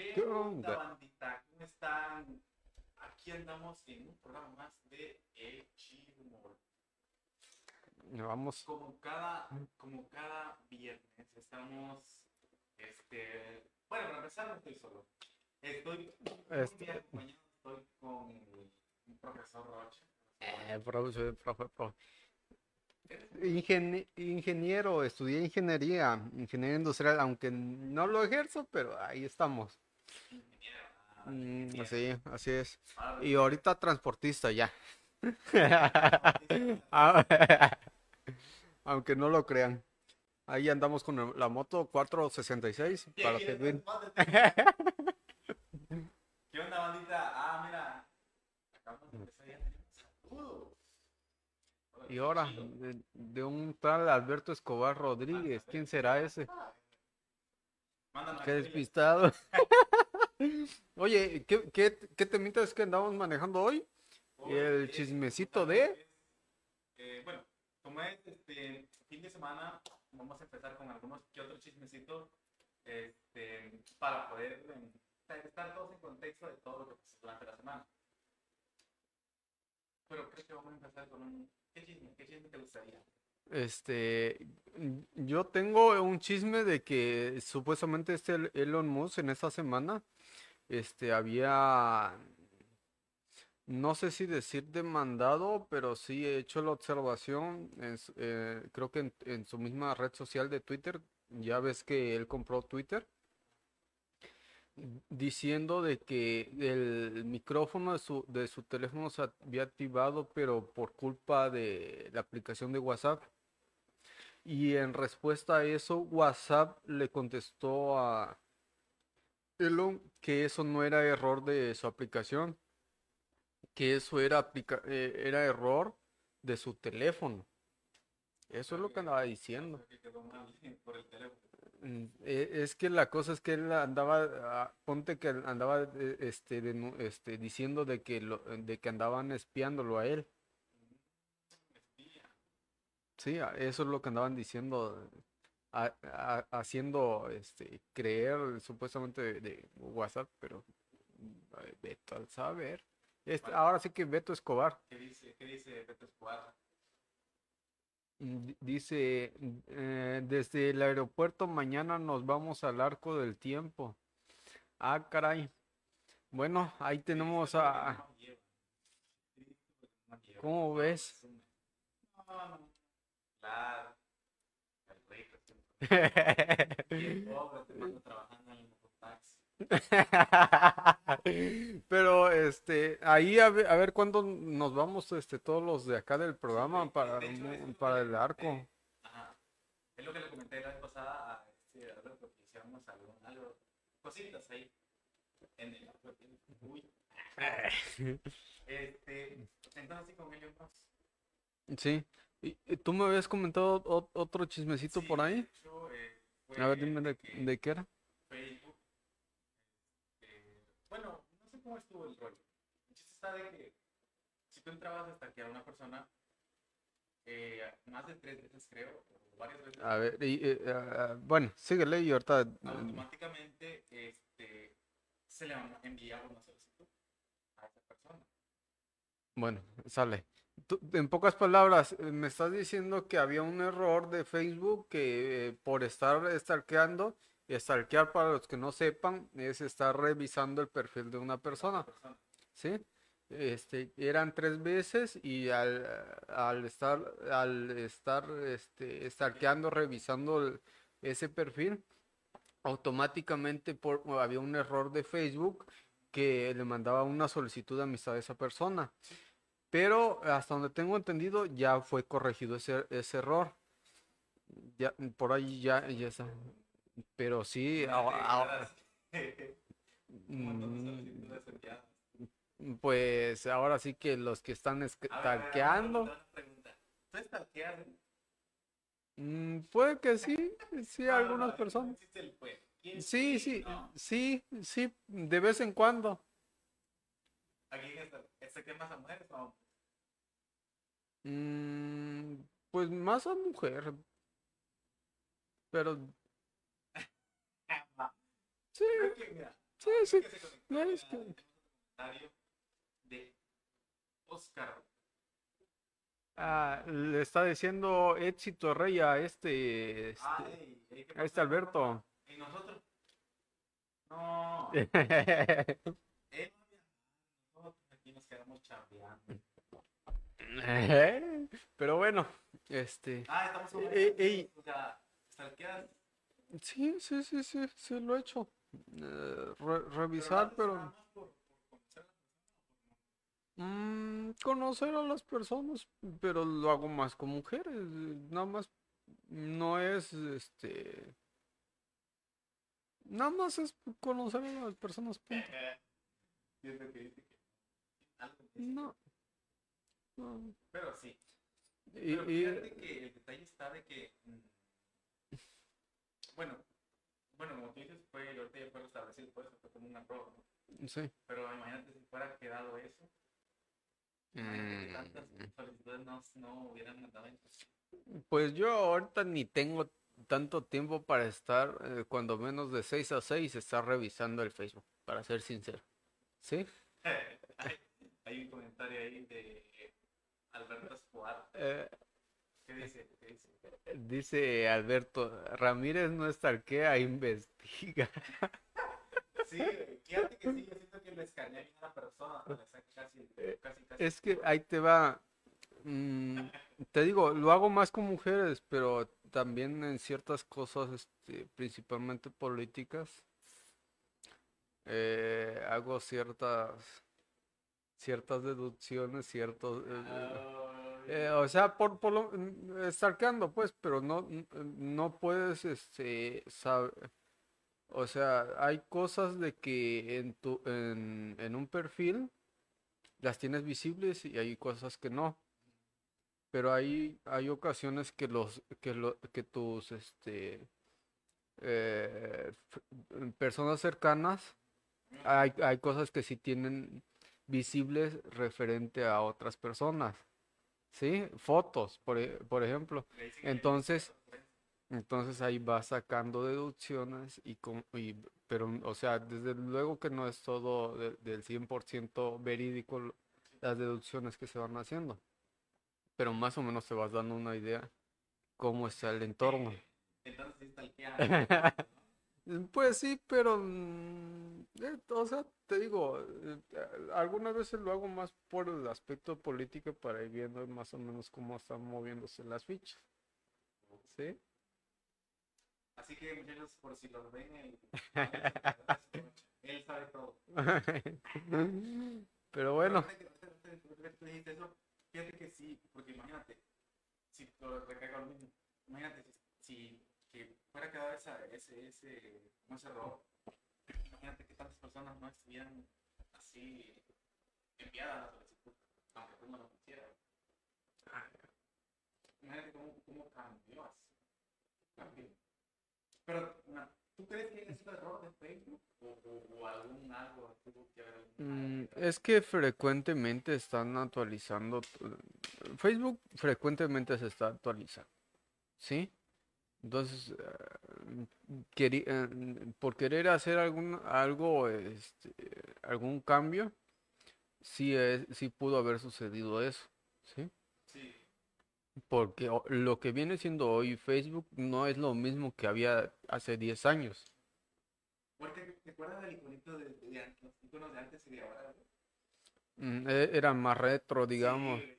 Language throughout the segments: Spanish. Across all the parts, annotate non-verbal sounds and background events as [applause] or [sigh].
¿Qué, ¿Qué onda, bandita? ¿Cómo están? Aquí andamos en un programa más de El Chismol. Vamos. Como cada, como cada viernes estamos, este, bueno, para empezar no estoy solo. Estoy Este- acompañado, estoy con el profesor Rocha. Eh, profe, profe, profe. Ingen- ingeniero, estudié ingeniería, ingeniería industrial, aunque no lo ejerzo, pero ahí estamos. Mm, así, así es. Y ahorita transportista ya. ¿qué [laughs] Ah, [laughs] Aunque no lo crean. Ahí andamos con la moto 466 para servir. [laughs] ¿Qué onda, bandita? Ah, mira. Acabamos de empezar ya. Saludos. Y ahora, de, de un tal Alberto Escobar Rodríguez, ¿quién será ese? Qué despistado. Oye, ¿qué, qué, qué temita es que andamos manejando hoy? El es- chismecito de- eh, bueno, como es este fin de semana, vamos a empezar con algunos que otros chismecitos este, para poder eh, estar todos en contexto de todo lo que pasó durante la semana. Pero creo que vamos a empezar con un... ¿Qué chisme? ¿Qué chisme te gustaría? Este, yo tengo un chisme de que supuestamente este El- Elon Musk en esta semana, este, había, no sé si decir demandado, pero sí he hecho la observación, eh, creo que en, en su misma red social de Twitter, ya ves que él compró Twitter, diciendo de que el micrófono de su, de su teléfono se había activado, pero por culpa de la aplicación de WhatsApp. Y en respuesta a eso, WhatsApp le contestó a Que eso no era error de su aplicación, que eso era, aplica- eh, era error de su teléfono. Eso es lo que andaba diciendo. Mm, e- Es que la cosa es que él andaba, ah, ponte que andaba eh, este, este, diciendo de que, lo, de que andaban espiándolo a él. Sí, eso es lo que andaban diciendo, a- a- haciendo este, creer supuestamente de, de WhatsApp, pero ay, Beto al saber. Este, ahora sí que Beto Escobar ¿Qué dice, qué dice Beto Escobar? mm, di- dice, eh, desde el aeropuerto mañana nos vamos al Arco del Tiempo. Ah, caray. Bueno, ahí tenemos a... ¿Cómo ves? no. Claro. El rico siempre. Y el pobre te manda trabajando en el mototaxi. [laughs] Pero este, ahí a ver, a ver cuándo nos vamos este todos los de acá del programa Sí, para, de hecho, es para lo el que- arco. Ajá. Es lo que le comenté la vez pasada a este Alberto, que algo, algo, cositas ahí. En el arco. Uy. [laughs] Este, entonces sí con Musk. Sí. ¿Y, y tú me habías comentado otro chismecito Sí, por de ahí? hecho, eh, A ver, dime de, que de qué era. Facebook. eh, bueno, no sé cómo estuvo el rollo. El chiste está de que si tú entrabas a stalkear a una persona, eh, más de tres veces creo, o varias veces, A ver, y, ah, bueno, síguele y ahorita. automáticamente este, se le enviaba una solicitud a esa persona. Bueno, sale. En pocas palabras, eh, me estás diciendo que había un error de Facebook que eh, por estar stalkeando, stalkear para los que no sepan, es estar revisando el perfil de una persona. ¿sí? Este, eran tres veces y al, al estar, al estar este, revisando ese perfil, automáticamente por, había un error de Facebook que le mandaba una solicitud de amistad a esa persona. Pero hasta donde tengo entendido ya fue corregido ese, ese error. Ya, por ahí ya, ya está. Pero sí, ahora- [laughs] mm, pues ahora sí que los que están A ver, a ver, stalkeando, una pregunta. ¿Tú stalkeas? mm, puede que sí, sí, algunas personas. existe el puede. ¿Quién Sí, sí, sí, sí, de vez en cuando. Aquí en esta, ¿este qué más a mujeres o hombres? Mm, pues más a mujer. Pero sí, que, mira, Sí, sí. Que se conectó, es que- de Oscar. Ah, le está diciendo éxito rey a este, este, ¿qué a este? Alberto. ¿Y nosotros? No. [laughs] Él no había- Nosotros aquí nos quedamos chambeando. [laughs] Pero bueno, este, Ah, estamos. Ey, ey. O sea, stalkeas, sí, sí, sí, sí, sí lo he hecho. Eh, re- revisar, pero mm, conocer a las personas, pero lo hago más con mujeres, nada más no es, este, nada más es conocer a las personas. punto. [laughs] No. No. Pero sí. Y, Pero y- fíjate que el detalle está de que. mm, Bueno, bueno, como tú dices, fue, ahorita ya fue restablecido, pues fue como una prueba, ¿no? sí. Pero imagínate si fuera quedado eso. Tantas Mm, solicitudes no, no hubieran mandado en Pues yo ahorita ni tengo tanto tiempo para estar, eh, cuando menos de 6 a 6, estar revisando el Facebook, para ser sincero. ¿Sí? hay, [laughs] hay un comentario ahí de Alberto Escobar. Eh, ¿Qué dice? ¿Qué dice? dice Alberto, Ramírez no estarquea, investiga. [laughs] Sí, fíjate que sí, yo siento que le escanea a la persona, le saca casi, casi, casi. Es que ahí te va. mm, te digo, lo hago más con mujeres, pero también en ciertas cosas, este, principalmente políticas, eh, hago ciertas ciertas deducciones, ciertos eh, Ay, eh, o sea, por, por lo, mm, stalkeando, pues, pero no, n- no puedes, este, sab- o sea, hay cosas de que en tu, en, un perfil las tienes visibles y hay cosas que no. Pero hay, hay ocasiones que los, que lo, que tus, este, eh, personas cercanas, hay, hay cosas que sí tienen visibles referente a otras personas. ¿Sí? Fotos, por, e- por ejemplo. dicen que- Entonces, entonces ahí vas sacando deducciones y, con, y pero, o sea, desde luego que no es todo de- del 100% verídico las deducciones que se van haciendo. Pero más o menos te vas dando una idea cómo está el entorno. Entonces. [laughs] Pues sí, pero, mm, eh, o sea, te digo, eh, a- algunas veces lo hago más por el aspecto político para ir viendo más o menos cómo están moviéndose las fichas. ¿Sí? Así que muchachos, por si los ven, el... él sabe todo. Pero bueno, fíjate que sí, porque imagínate, si lo recaigo al mismo, imagínate si que fuera quedado esa, ese, ese, como ese error, imagínate que tantas personas no estuvieran así enviadas a la solicitud, aunque tú no lo quisieras. Imagínate cómo, cómo cambió así. Cambió. Pero, ¿tú crees que es el error de Facebook o, o, o algún algo que haber algún mm, es que frecuentemente están actualizando, tu- Facebook frecuentemente se está actualizando, ¿sí? Entonces, eh, queri- eh, por querer hacer algún, algo, este, algún cambio, sí, es, sí pudo haber sucedido eso, ¿sí? Sí. Porque lo que viene siendo hoy Facebook no es lo mismo que había hace 10 años. Porque te acuerdas del iconito de, de, de los iconos de antes y de ahora. Mm, e- Era más retro, digamos. Sí,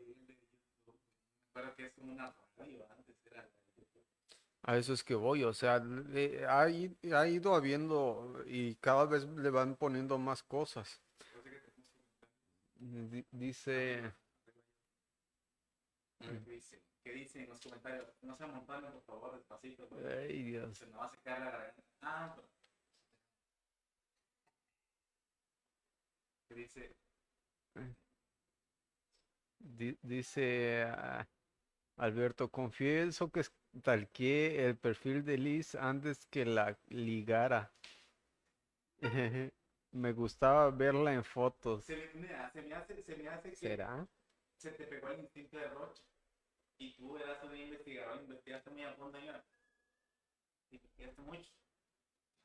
acuerdo que es como una radio YouTube. A eso es que voy, o sea, le- ha, ha ido habiendo y cada vez le van poniendo más cosas. Di- Dice, comentario. A ver ¿Qué dice? ¿Qué dice en los comentarios? No se montaron, por favor, despacito. ay Dios, Se me va a secar la garganta. Ah, pero- ¿Qué dice? Di- dice ah, Alberto, confieso que talqué el perfil de Liz antes que la ligara. [laughs] Me gustaba verla en fotos. Se mira, se me hace, se me hace que ¿Será? se te pegó el instinto de Roche y tú eras un investigador, investigaste muy a fondo ya. Investigaste mucho.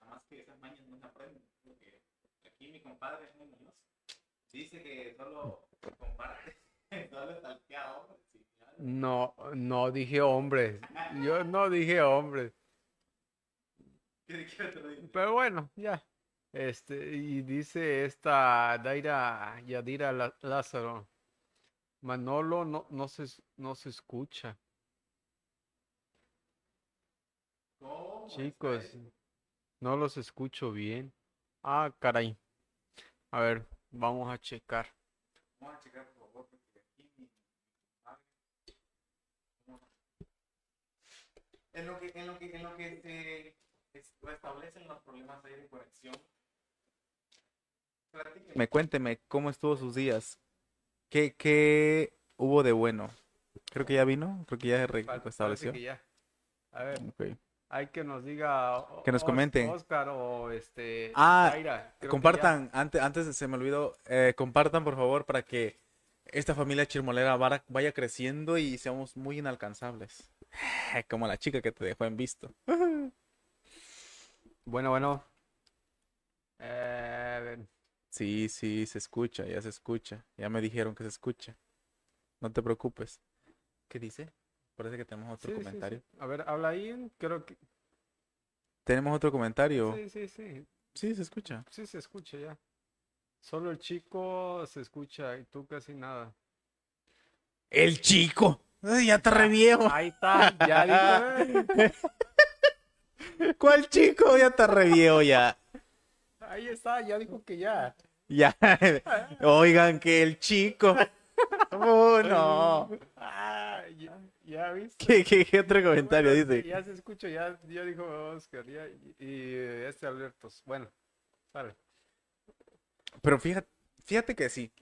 Nada más que esas mañas no se aprenden. Porque aquí mi compadre Muñoz dice que solo comparte, [laughs] solo talquea hombres. No, no dije hombres. Yo no dije hombres. Pero bueno, ya. Este, y dice esta Daira Yadira Lázaro. Manolo no, no se, no se escucha. ¿Cómo está Chicos, no los escucho bien. Ah, caray. A ver, vamos a checar. Vamos a checar por favor, porque aquí mi compadre. ¿cómo? En lo que, en lo que, en lo que se es- restablecen los problemas ahí de conexión. Me cuénteme cómo estuvo sus días. ¿Qué, qué hubo de bueno? Creo que ya vino, creo que ya se restableció. que ya. A ver, Ok. hay que nos diga. o- Que nos Os- comenten. Oscar o este. Ah, ya. Compartan, antes, antes se me olvidó, eh, compartan por favor para que esta familia chirmolera vaya creciendo y seamos muy inalcanzables. Como la chica que te dejó en visto. [laughs] Bueno, bueno. Eh, Sí, sí, se escucha, ya se escucha. Ya me dijeron que se escucha. No te preocupes. ¿Qué dice? Parece que tenemos otro sí, sí, sí. comentario. A ver, habla ahí. Creo que. Tenemos otro comentario. Sí, sí, sí. Sí, se escucha. Sí, se escucha ya. Solo el chico se escucha y tú casi nada. El chico. Ay, ya está re viejo. Ahí está, ya dije. [laughs] ¿Cuál chico? Ya está re viejo ya. Ahí está, ya dijo que ya. Ya. [laughs] Oigan que el chico. Oh, no. Ah, ya, ya viste. ¿Qué, qué, qué otro comentario Bueno, dice? Ya se escucha, ya, ya dijo Oscar, ya, y, y, eh, este alertos. Bueno, sale. Pero fíjate, fíjate que sí.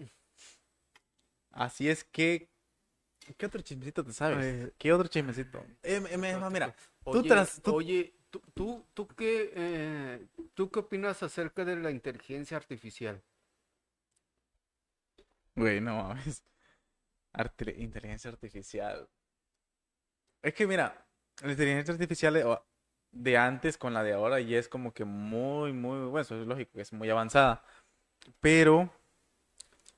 Así es que. ¿Qué otro chismecito te sabes? Eh, ¿Qué otro chismecito? Eh, eh, mira, tú Oye, tras- tú- oye, tú, tú, tú qué, eh, ¿tú qué opinas acerca de la inteligencia artificial? Güey, no mames. Arte- inteligencia artificial. Es que mira, la inteligencia artificial de, o- de antes con la de ahora ya es como que muy, muy, bueno, eso es lógico, es muy avanzada. Pero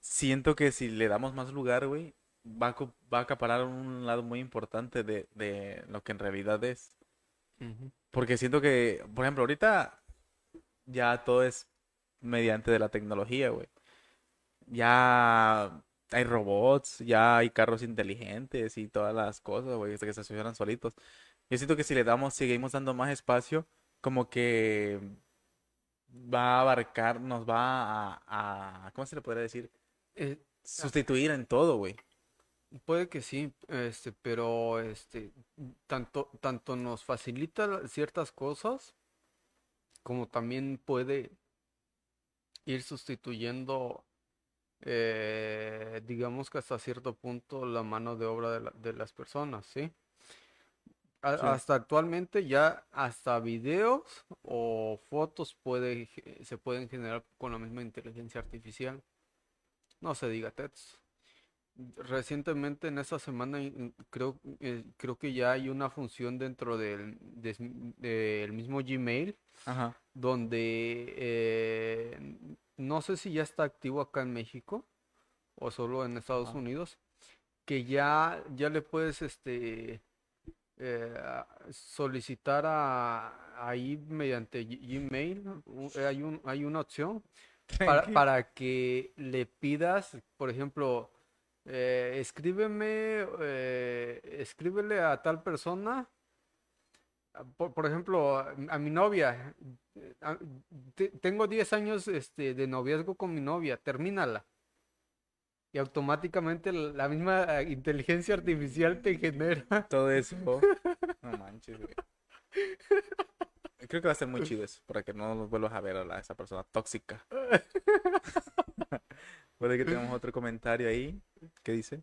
siento que si le damos más lugar, güey, va a, va a acaparar un lado muy importante de, de lo que en realidad es. Porque siento que, por ejemplo, ahorita ya todo es mediante de la tecnología, güey. Ya hay robots, ya hay carros inteligentes y todas las cosas, güey, que se estacionan solitos. Yo siento que si le damos, seguimos dando más espacio, como que va a abarcar, nos va a, a- ¿cómo se le podría decir? Eh, Sustituir en todo, güey. Puede que sí, este, pero este, tanto, tanto nos facilita ciertas cosas, como también puede ir sustituyendo, eh, digamos que hasta cierto punto, la mano de obra de, la- de las personas, ¿sí? A- Sí. Hasta actualmente ya hasta videos o fotos puede, se pueden generar con la misma inteligencia artificial. No se diga textos. Recientemente en esta semana in- creo, eh, creo que ya hay una función dentro del, del mismo Gmail Ajá. donde eh, no sé si ya está activo acá en México o solo en Estados Ajá. Unidos, que ya, ya le puedes este, eh, solicitar a, ahí mediante Gmail, hay, un, hay una opción para, para que le pidas, por ejemplo, eh, escríbeme, eh, escríbele a tal persona, a- por, por ejemplo, a, a mi novia, a- te- tengo 10 años este, de noviazgo con mi novia, termínala. Y automáticamente la misma eh, inteligencia artificial te genera. Todo eso. [laughs] No manches, güey. Creo que va a ser muy chido eso, para que no nos vuelvas a ver a la- esa persona tóxica. [laughs] Puede que tengamos [laughs] otro comentario ahí. ¿Qué dice?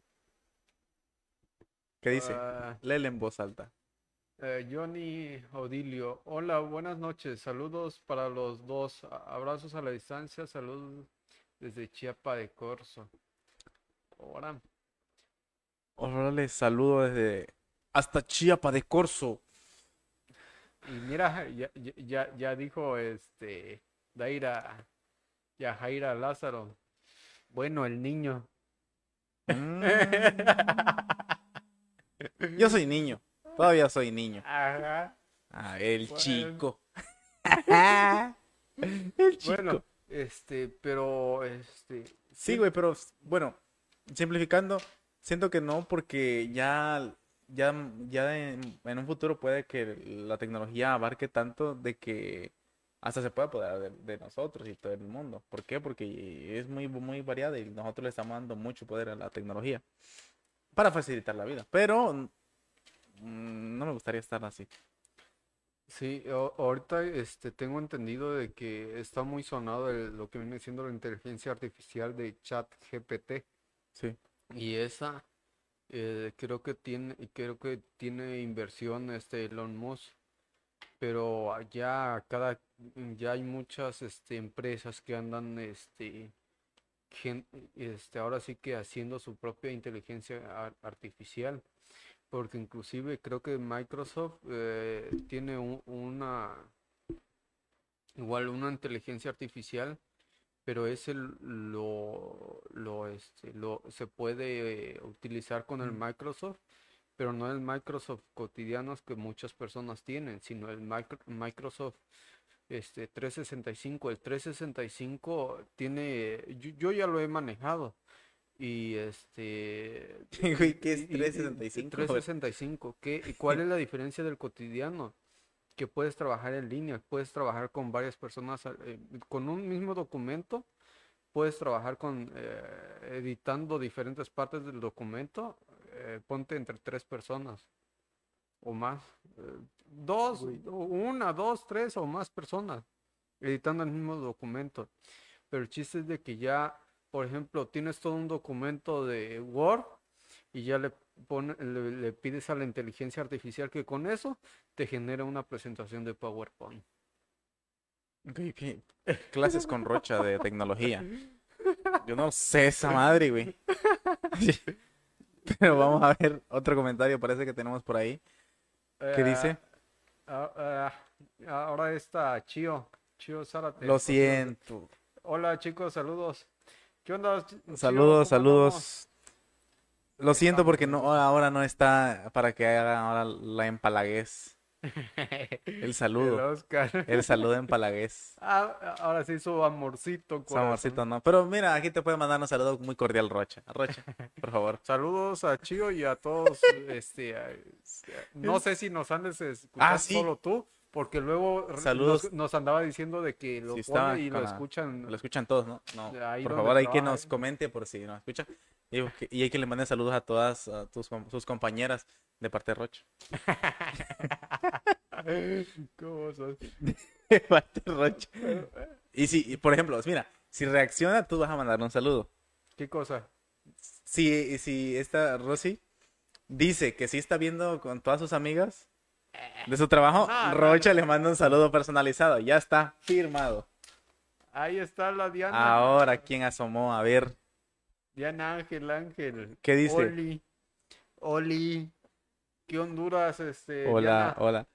¿Qué dice? Ah, Léele en voz alta. Eh, Johnny Odilio, hola, buenas noches, saludos para los dos, abrazos a la distancia, saludos desde Chiapa de Corzo. Ahora, Ahora les saludo desde hasta Chiapa de Corzo. y mira, ya, ya, ya- ya dijo este Daira, Yajaira Lázaro. Bueno, el niño. Mm. Yo soy niño. Todavía soy niño. Ajá. Ah, el Bueno. chico. [laughs] el chico. Bueno, este, pero este. Sí, güey, pero bueno, simplificando, siento que no, porque ya, ya, ya en, en un futuro puede que la tecnología abarque tanto de que hasta se pueda apoderar de, de nosotros y todo el mundo. ¿Por qué? Porque es muy, muy variada y nosotros le estamos dando mucho poder a la tecnología para facilitar la vida. Pero mm, no me gustaría estar así. Sí, ahorita este, tengo entendido de que está muy sonado el- lo que viene siendo la inteligencia artificial de ChatGPT. Sí. Y esa eh, creo que tiene, creo que tiene inversión este Elon Musk. Pero ya cada, ya hay muchas este, empresas que andan este, gen- este, ahora sí que haciendo su propia inteligencia ar- artificial. Porque inclusive creo que Microsoft eh, tiene un- una igual una inteligencia artificial, pero ese lo, lo, este, lo se puede utilizar con el Mm. Microsoft, pero no el Microsoft cotidianos que muchas personas tienen, sino el micro- Microsoft este 365. El 365 tiene, yo, yo ya lo he manejado. Y este [laughs] Güey, ¿qué es y- y- y- 365? 365, ¿qué? ¿Y cuál es la diferencia del cotidiano? Que puedes trabajar en línea, puedes trabajar con varias personas, eh, con un mismo documento, puedes trabajar con eh, editando diferentes partes del documento, eh, ponte entre tres personas o más, dos, una, dos, tres o más personas editando el mismo documento. Pero el chiste es de que ya, por ejemplo, tienes todo un documento de Word y ya le, pone- le, le pides a la inteligencia artificial que con eso te genere una presentación de PowerPoint. [laughs] Clases con Rocha de tecnología. [laughs] Yo no sé esa madre, güey. [laughs] Pero vamos a ver otro comentario, parece que tenemos por ahí. ¿Qué dice? Ah, ah, ah, ahora está Chio, Chio Zárate. Lo siento. Hola chicos, saludos. ¿Qué onda? Chio? Saludos, saludos. Lo siento porque no, ahora no está para que haga ahora la empalaguez. El [laughs] El saludo. Oscar. El saludo empalaguez. Ah, ahora sí su amorcito, Su corazón. amorcito no. Pero mira, aquí te puede mandar un saludo muy cordial, Rocha. Rocha, por favor. [laughs] Saludos a Chio y a todos. este, a- no sé si nos andes escuchando Ah, sí. solo tú, porque luego. Nos, nos andaba diciendo de que lo Sí, pone y lo la- escuchan. Lo escuchan todos, ¿no? No. Por favor, hay que nos comente por si nos escucha. Y, hay que le manden saludos a todas a tus, sus compañeras de parte de Rocha. [laughs] ¿Cómo sos? De parte de Rocha. Y si, por ejemplo, mira, si reacciona, tú vas a mandar un saludo. ¿Qué cosa? Si, si esta Rosy dice que sí está viendo con todas sus amigas de su trabajo, no, Rocha no. le manda un saludo personalizado. Ya está firmado. Ahí está la Diana. Ahora, ¿quién asomó? A ver, Diana Ángel, Ángel. ¿qué dice? Oli. Oli. ¿Qué Honduras, este? Hola, Diana? hola.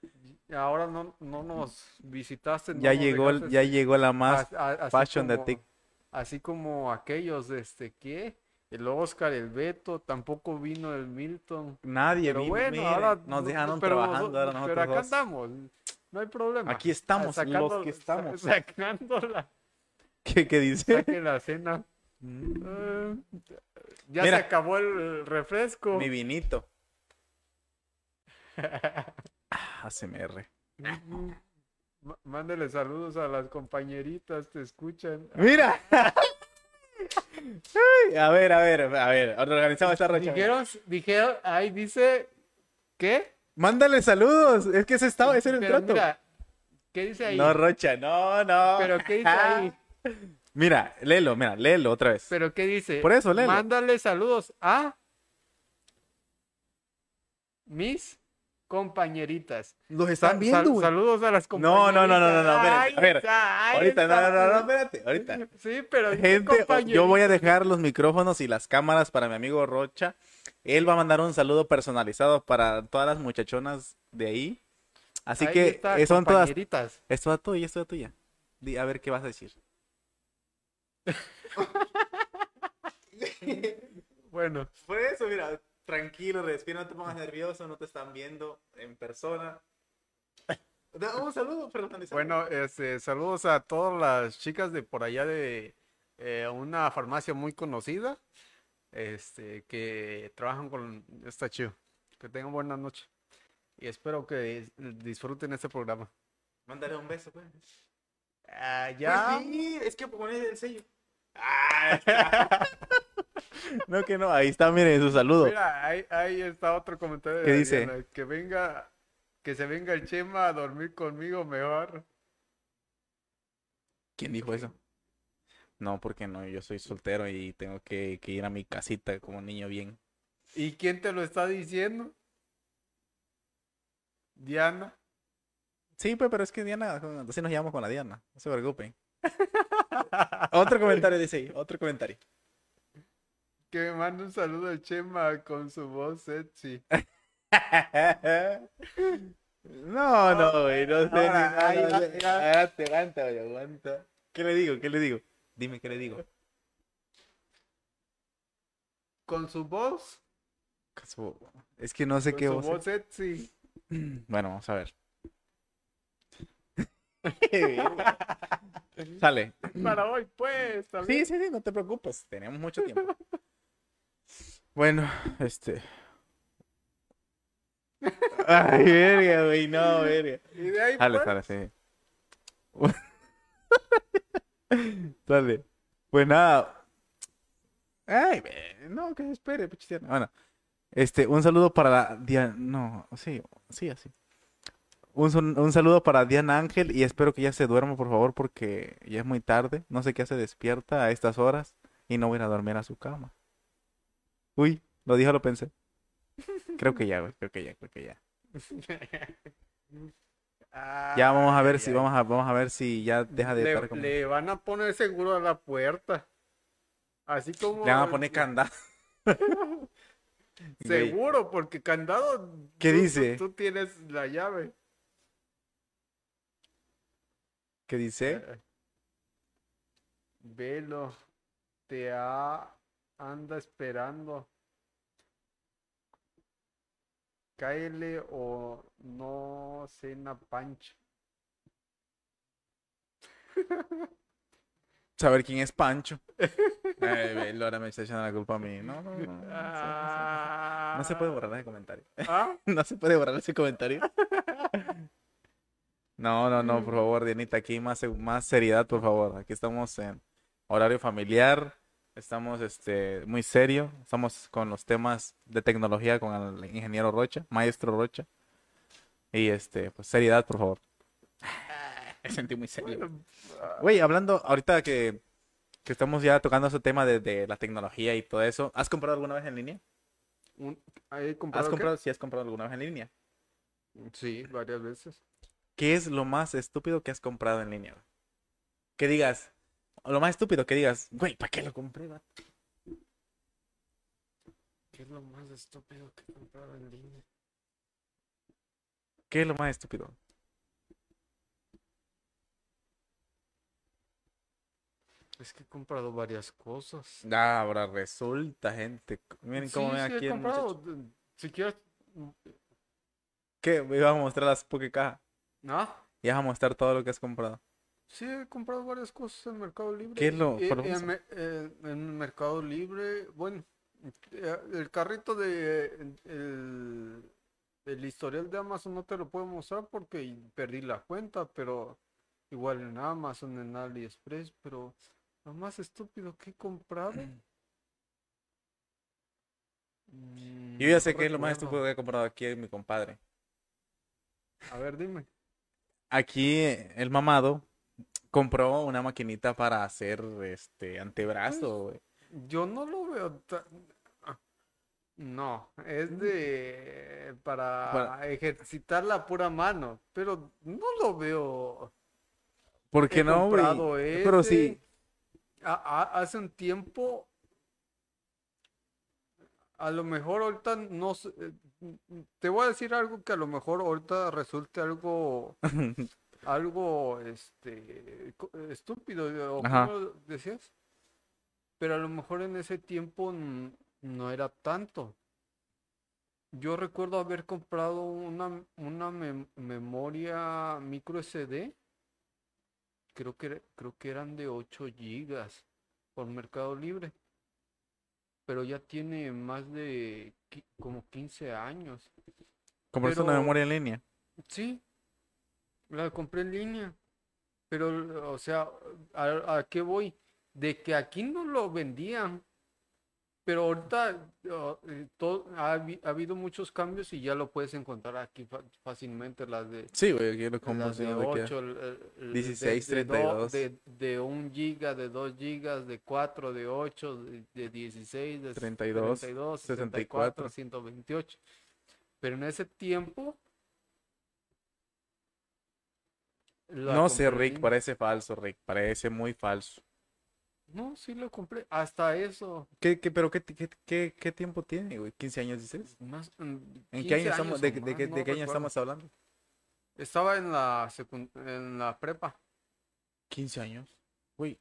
Ahora no, no nos visitaste. no Ya nos llegó, dejaste ya llegó la más a- a- así fashion de TikTok. Así como aquellos, este, ¿qué? El Oscar, el Beto, tampoco vino el Milton. Nadie Pero vino, bueno, miren, ahora nos no- dejaron pero trabajando Pero acá dos. andamos, no hay problema. Aquí estamos, Sacando- los que estamos. sa- [laughs] Sacándola, ¿Qué, qué dice? saque la cena. Mm, ya Mira. se acabó el refresco. Mi vinito. Ah, ASMR. M- Mándele saludos a las compañeritas, te escuchan. Mira. [laughs] Ay, a ver, a ver, a ver. Organizamos esta rocha. Dijeron, dijeron, ahí dice, ¿qué? Mándale saludos. Es que ese estaba, ese era el trato. mira, ¿qué dice ahí? No, Rocha, no, no. Pero ¿qué dice ahí? [laughs] Mira, léelo, mira, léelo otra vez. Pero ¿qué dice? Por eso, léelo. Mándale saludos a mis compañeritas. Los están sal- viendo, güey. saludos a las No, compañeritas. no, no, no, no, no, a ver, está, ahí Ahorita, no, está. no, no, no, espérate, ahorita. Sí, pero Gente, yo voy a dejar los micrófonos y las cámaras para mi amigo Rocha. Él va a mandar un saludo personalizado para todas las muchachonas de ahí. Así Ahí que está, son todas. Es toda tuya, es toda tuya. A ver qué vas a decir. [laughs] Bueno, Por eso, mira, tranquilo, respira, no te pongas nervioso, no te están viendo en persona. Un saludo, Fernando. bueno, este, saludos a todas las chicas de por allá de eh, una farmacia muy conocida, este, que trabajan con esta chido. Que tengan buena noche. Y espero que disfruten este programa. Mándale un beso, pues. Ah, Ya. sí, es que pones el sello. [laughs] No, que no, ahí está, miren su saludo. Mira, ahí, ahí está otro comentario. de ¿Qué dice? Diana, Que venga, que se venga el Chema a dormir conmigo mejor. ¿Quién dijo eso? No, porque no, yo soy soltero y tengo que, que ir a mi casita como niño bien. ¿Y quién te lo está diciendo? Diana. Sí, pues, pero es que Diana, así nos llamamos con la Diana, no se preocupen. [laughs] otro comentario dice ahí, otro comentario. Que me mande un saludo al Chema con su voz sexy. [laughs] No, no, güey, no sé. ahí. Aguanta, aguanta, güey, aguanta. ¿Qué le digo? ¿Qué le digo? Dime qué le digo. Con su voz. Caso- Es que no sé Con qué su voz. voz sexy. [clears throat] Bueno, vamos a ver. [laughs] [laughs] Sale. Para hoy, pues. Sí, también. sí, sí, no te preocupes, tenemos mucho tiempo. Bueno, este. Ay, verga, güey, no, verga. Y de ahí, Sale, pues, sale, sí. [laughs] Sale. Pues nada. Ay, no, que se espere, pichistiana. Bueno, este, un saludo para la. No, sí, sí, así. Un, saludo para Diana Ángel y espero que ya se duerma, por favor, porque ya es muy tarde. No sé qué hace despierta a estas horas y no voy a ir a dormir a su cama. Uy, lo dije, lo pensé. Creo que ya, güey, creo que ya, creo que ya. Ya vamos a ver si ay. vamos a vamos a ver si ya deja de le, estar como... le van a poner seguro a la puerta. Así como. Le van a poner candado. [laughs] Seguro, porque candado. ¿Qué tú- tú- dice? Tú, tienes la llave. ¿Qué dice? Eh, Velo. Te ha- anda esperando. Cáele o no cena pancha. Saber quién es Pancho. Ay, ve, Laura me está echando la culpa a mí. No, no, no. No, no, no, no. No se puede borrar ese comentario. Ah, No se puede borrar ese comentario. No, no, no, por favor, Dianita, aquí más, más seriedad, por favor. Aquí estamos en horario familiar, estamos este, muy serio, estamos con los temas de tecnología con el ingeniero Rocha, maestro Rocha. Y este, pues seriedad, por favor. Me sentí muy serio. ah, Güey, hablando ahorita que, que estamos ya tocando ese tema de, de la tecnología y todo eso, ¿has comprado alguna vez en línea? un- ¿he comprado ¿Has comprado, si has comprado alguna vez en línea? Sí, varias veces. ¿Qué es lo más estúpido que has comprado en línea? güey? Que digas, lo más estúpido que digas, güey, ¿para qué lo compré? vato?" ¿Qué es lo más estúpido que he comprado en línea? ¿Qué es lo más estúpido? Es que he comprado varias cosas. Ah, ahora resulta, gente. Miren cómo Sí, ven sí, aquí he el comprado. muchacho. de- Si quieres. ¿Qué? Me ibas a mostrar las caja ¿Ah? Y vas a mostrar todo lo que has comprado. Sí, he comprado varias cosas en Mercado Libre. ¿Qué es lo- Eh, en, menos? me- eh, en Mercado Libre, bueno, eh, el carrito de el, el historial de Amazon no te lo puedo mostrar porque perdí la cuenta, pero igual en Amazon, en AliExpress, pero lo más estúpido que he comprado. Yo ya no sé qué es lo más estúpido que he comprado aquí mi compadre. A ver, dime. Aquí eh, el mamado compró una maquinita para hacer este antebrazo, güey. Yo no lo veo tan... ah, No, es de... para Para- ejercitar la pura mano, pero no lo veo... ¿Por qué He no, güey? Pero sí, A- a- hace un tiempo... A lo mejor ahorita no sé, Te voy a decir algo que a lo mejor ahorita resulte algo... [laughs] algo, este... estúpido, ¿o cómo decías? pero a lo mejor en ese tiempo no era tanto. Yo recuerdo haber comprado una, una mem- memoria micro SD, creo que, creo que eran de 8 gigas por Mercado Libre, pero ya tiene más de como 15 años. Compraste una memoria en línea. Sí, la compré en línea. Pero, o sea, ¿a, a qué voy? De que aquí no lo vendían. Pero ahorita eh, todo, ha, ha habido muchos cambios y ya lo puedes encontrar aquí fa- fácilmente. Las de, Sí, güey, aquí lo sí, de donde quiera. 8, el- el- el 16, de, de, do- 32. de, de 1 giga, de 2 gigas, de 4, de 8, de, de 16, de 32, 32, 64. 64, 128. Pero en ese tiempo... No sé, Rick, parece falso, Rick. Parece muy falso. No, sí lo compré. Hasta eso. ¿Qué, qué, pero qué, qué, qué, qué tiempo tiene, güey? ¿15 años dices? Más, mm, ¿En 15 qué año estamos? ¿De, de qué, no de qué año estamos hablando? Estaba en la en la prepa. 15 años. Güey.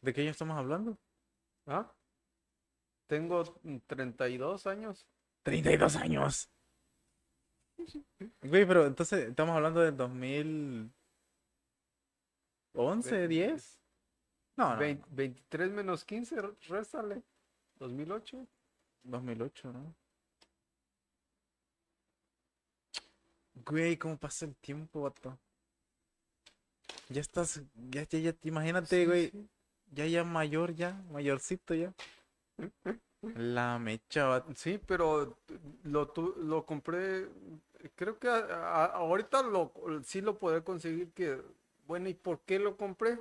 ¿De qué año estamos hablando? ¿Ah? Tengo mm, 32 años. 32 años. Güey, pero entonces estamos hablando del 2011, Ve- 10. No, no. Vein- 23 menos 15, r- réstale. 2008. 2008, ¿no? Güey, ¿cómo pasa el tiempo, vato? Ya estás, ya, ya, ya, imagínate, Sí, güey, sí. ya, ya mayor, ya, mayorcito, ya. [laughs] La mecha, vato. Sí, pero lo, tu- lo compré. Creo que a- a- ahorita lo, sí lo podré conseguir. Que, bueno, ¿y por qué lo compré?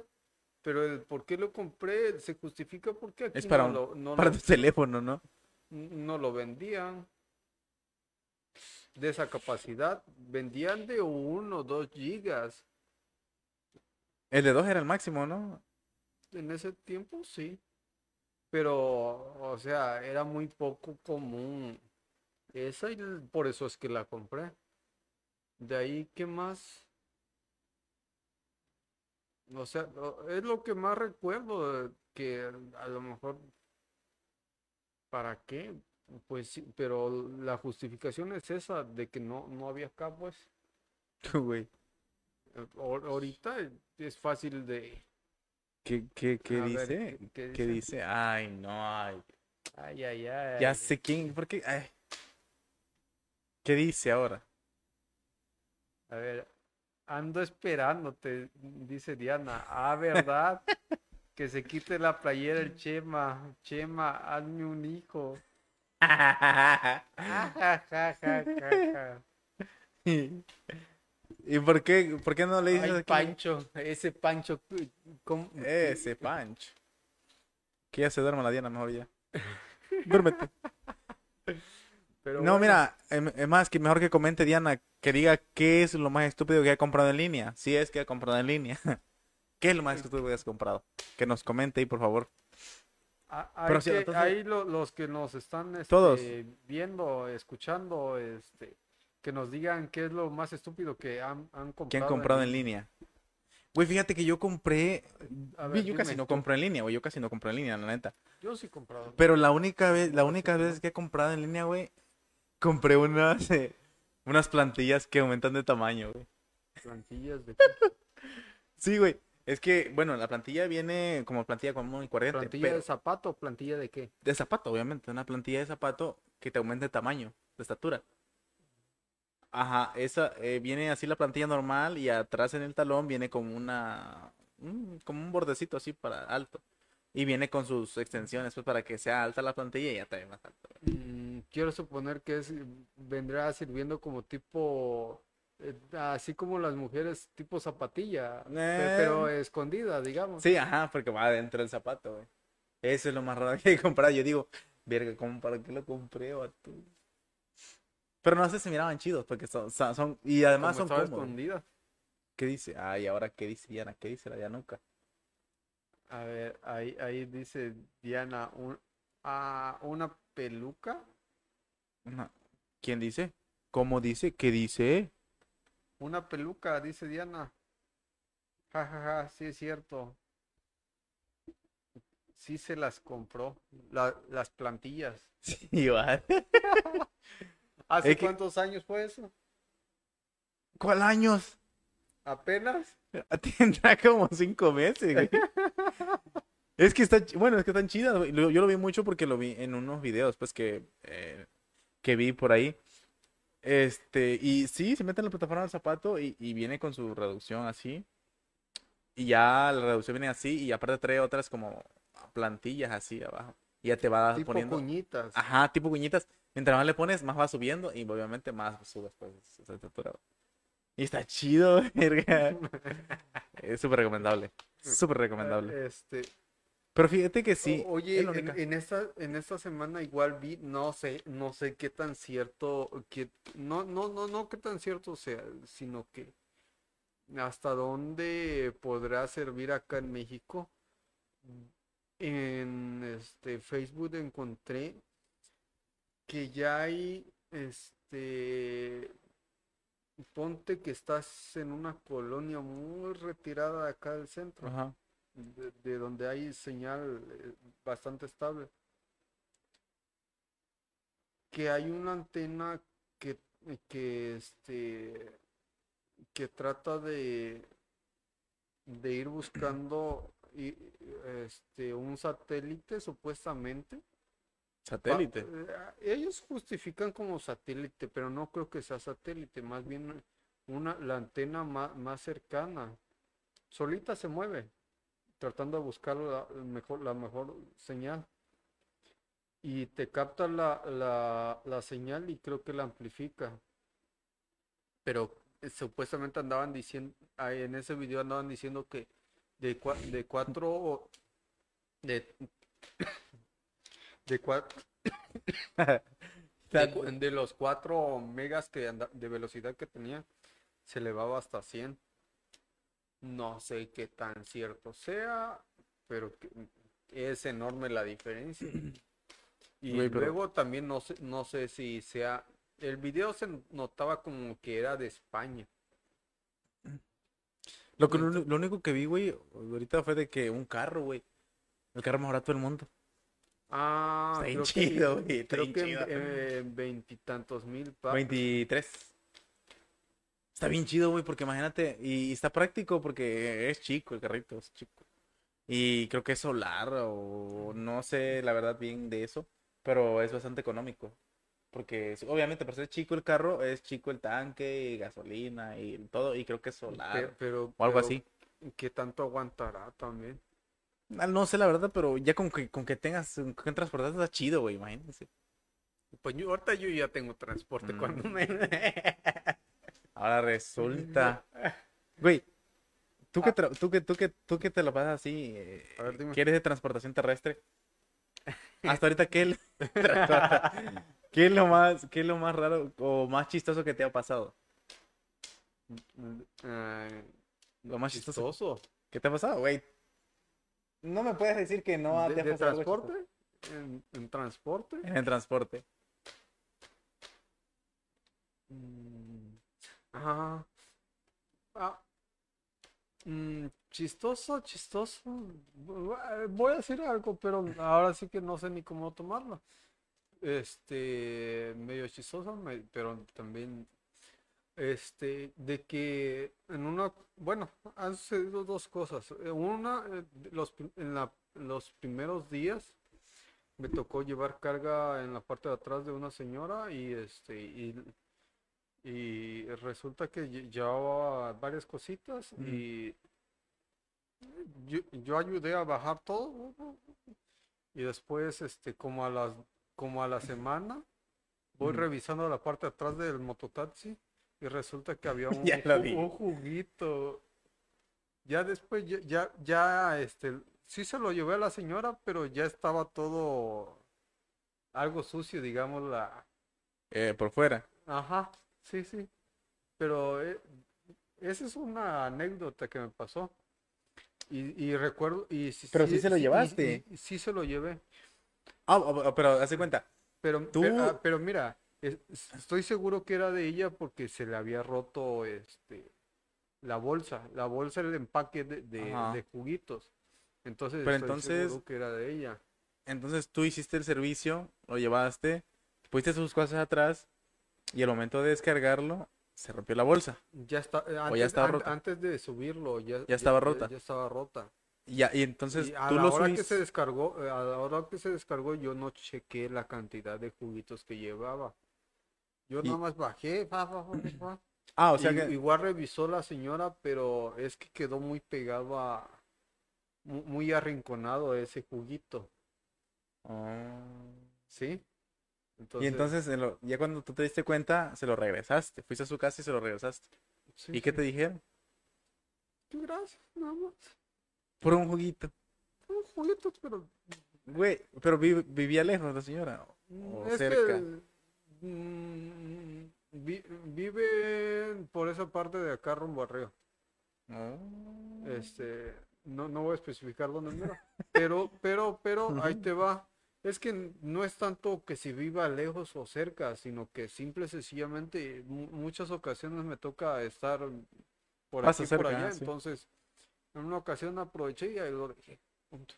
Pero el por qué lo compré se justifica porque aquí Es para, no un- lo, no [laughs] para lo- tu teléfono, ¿no? no lo vendían de esa capacidad. Vendían de uno o dos gigas. El de 2 era el máximo, ¿no? En ese tiempo sí. Pero, o sea, era muy poco común. Esa y por eso es que la compré. De ahí, ¿qué más? O sea, es lo que más recuerdo, de que a lo mejor, ¿para qué? Pues sí, pero la justificación es esa, de que no, no había acá, pues. [laughs] Güey. Eh, ahor- Ahorita es fácil de... ¿Qué, qué, qué A ver, dice? ¿qué- qué ¿Qué dice? dice? Ay, no, ay. Ay, ay, ay. Ya sé quién, ¿por qué? Ay. ¿Qué dice ahora? A ver, ando esperándote, dice Diana. Ah, ¿verdad? [laughs] Que se quite la playera el Chema. Chema, hazme un hijo. [laughs] ¿Y por qué, por qué no le dices Ay? Pancho, ese Pancho. ¿cómo- Ese Pancho. Que ya se duerma la Diana, mejor ya. Duérmete. [laughs] Pero No, bueno, mira, em- es más que mejor que comente Diana, que diga qué es lo más estúpido que ha comprado en línea. Si es que ha comprado en línea. [laughs] ¿Qué es lo más estúpido que has comprado? Que nos comente ahí, por favor. a- hay pero que- entonces- ahí lo- los que nos están este, Todos. viendo, escuchando, este, que nos digan qué es lo más estúpido que han, han comprado. ¿Quién ha comprado en línea? Güey, fíjate que yo compré. A ver, yo casi no tú. compro en línea, güey. Yo casi no compro en línea, la neta. Yo sí he comprado. Pero la única vez, la única vez que he comprado en línea, güey, compré unas, eh, unas plantillas que aumentan de tamaño, güey. Plantillas de [laughs] Sí, güey. Es que, bueno, la plantilla viene como plantilla común y corriente. plantilla pero de zapato o plantilla de qué? de zapato, obviamente. Una plantilla de zapato que te aumente de tamaño, de estatura. Ajá, esa eh, viene así la plantilla normal y atrás en el talón viene como una, un- como un bordecito así para alto. Y viene con sus extensiones, pues para que sea alta la plantilla y ya te ve más alto. Mm, quiero suponer que es, vendrá sirviendo como tipo, eh, así como las mujeres tipo zapatilla, Eh. pero escondida, digamos. Sí, ajá, porque va adentro del zapato, güey. Eso es lo más raro que he comprado. Yo digo, verga, ¿cómo para qué lo compré, vato? Pero no sé si miraban chidos, porque son, son, son- y además como son cómodos. escondida. ¿Qué dice? Ay, ahora qué dice Diana, ¿qué dice la Dianuca? A ver, ahí, ahí dice Diana, un, ah, una peluca, Una- ¿Quién dice? ¿Cómo dice? ¿Qué dice? una peluca, dice Diana. Ja, ja, ja, sí es cierto. sí se las compró, la- las plantillas. [laughs] Sí, va. [laughs] ¿Hace Es que- cuántos años fue eso? ¿Cuál años? ¿Apenas? Tendrá [laughs] como cinco meses, güey. [laughs] Es que está, bueno, es que están chidas, güey. Yo lo vi mucho porque lo vi en unos videos, pues, que, eh, que vi por ahí. Este, y sí, se mete en la plataforma del zapato y, y viene con su reducción así. Y ya la reducción viene así y aparte trae otras como plantillas así abajo. Y ya te va Tipo poniendo. cuñitas. Ajá, tipo cuñitas. Mientras más le pones, más va subiendo y obviamente más subes pues esa estatura. Y está chido, [laughs] verga. [laughs] Es súper recomendable. Súper recomendable. Este, Pero fíjate que sí. o- oye, en, en esta, en esta semana igual vi, no sé, no sé qué tan cierto, que, no, no, no, no qué tan cierto sea, sino que hasta dónde podrá servir acá en México. En este Facebook encontré que ya hay, este, ponte que estás en una colonia muy retirada de acá del centro Ajá. de, de donde hay señal eh, bastante estable. Que hay una antena que, que este que trata de de ir buscando y, este un satélite supuestamente. Satélite. eh, ellos justifican como satélite, pero no creo que sea satélite, más bien una la antena más, más cercana. Solita se mueve tratando de buscar la mejor, la mejor señal. Y te capta la, la, la señal y creo que la amplifica. Pero eh, supuestamente andaban diciendo, en ese video andaban diciendo que de, cua- de cuatro, de, de cuatro, [coughs] de, los cuatro megas que anda- de velocidad que tenía, se elevaba hasta 100. No sé qué tan cierto sea, pero que- es enorme la diferencia. [coughs] Y luego también no sé, no sé si sea, el video se notaba como que era de España. Lo, que, lo, lo único que vi, güey, ahorita fue de que un carro, güey. El carro más barato del mundo. Ah, Está bien chido, güey, está creo que chido. eh, veintitantos mil pa- 23. Está bien chido, güey, porque imagínate, y está práctico porque es chico el carrito, es chico. Y creo que es solar o no sé la verdad bien de eso, pero es bastante económico. Porque obviamente por ser chico el carro, es chico el tanque, y gasolina y todo, y creo que es solar pero, o algo pero así. ¿Qué tanto aguantará también? Ah, No sé la verdad, pero ya con que, con que tengas con que transportar está chido, güey, imagínense. Pues yo, ahorita yo ya tengo transporte Mm. cuando me... [laughs] Ahora resulta. [laughs] Güey, tú que, tra- tú que, tú que, tú que te lo pasas así, eh, A ver, dime. que eres de transportación terrestre. [laughs] Hasta ahorita, ¿qué, es- ¿qué es lo más, qué es lo más raro o más chistoso que te ha pasado? Eh, Lo más chistoso. chistoso. ¿Qué te ha pasado, güey? No me puedes decir que no ¿De, te de transporte? ¿En, en transporte? En el transporte. Mm, Ajá. Ah, mm, chistoso, chistoso. Voy a decir algo, pero ahora sí que no sé ni cómo tomarlo. Este, medio chistoso, pero también, este, de que en una, bueno, han sucedido dos cosas. Eh, Una, eh, los, en la- los primeros días me tocó llevar carga en la parte de atrás de una señora y este, y y resulta que lle- llevaba varias cositas y yo, yo ayudé a bajar todo y después este como a las como a la semana voy revisando la parte de atrás del mototaxi y resulta que había [laughs] un, Ya juguito ya después ya, ya ya este sí se lo llevé a la señora pero ya estaba todo algo sucio digamos la Eh, por fuera. Ajá, sí, sí. Pero eh, esa es una anécdota que me pasó. Y, y recuerdo, y Pero sí se lo llevaste. y- sí se lo llevé. Ah, ah, ah, pero hace cuenta. Pero, Tú- pero, ah, pero mira, estoy seguro que era de ella porque se le había roto este la bolsa, la bolsa, el empaque de, de- Ajá. de juguitos. Entonces, Pero estoy entonces- seguro que era de ella. Entonces tú hiciste el servicio, lo llevaste, pusiste sus cosas atrás y al momento de descargarlo se rompió la bolsa. Ya está, eh, ya antes, estaba an- rota. antes de subirlo, ya, Ya estaba rota. Ya, estaba rota. Y, ya, y entonces Y a tú la lo hora que se descargó, eh, a la hora que se descargó, yo no chequé la cantidad de juguitos que llevaba. Yo Y- nada más bajé, fa, fa, fa, fa, fa, Ah, o sea y- que... Igual revisó la señora, pero es que quedó muy pegado a. mu- Muy arrinconado ese juguito, Oh. ¿sí? Y entonces, ya cuando tú te diste cuenta, se lo regresaste. Fuiste a su casa y se lo regresaste. sí, ¿Y qué te dijeron? Gracias, nada más. Por un juguito. Son juguetos, pero. Güey, pero vi- vivía lejos la señora. O cerca. que. Mm, vi- vive por esa parte de acá rumbo a Río. Oh. Este, no, no voy a especificar dónde mero, pero, pero, pero, ahí te va. Es que no es tanto que si viva lejos o cerca, sino que simple y sencillamente mu- muchas ocasiones me toca estar por aquí por allá, ah, sí. entonces en una ocasión aproveché y ahí lo dejé. punto.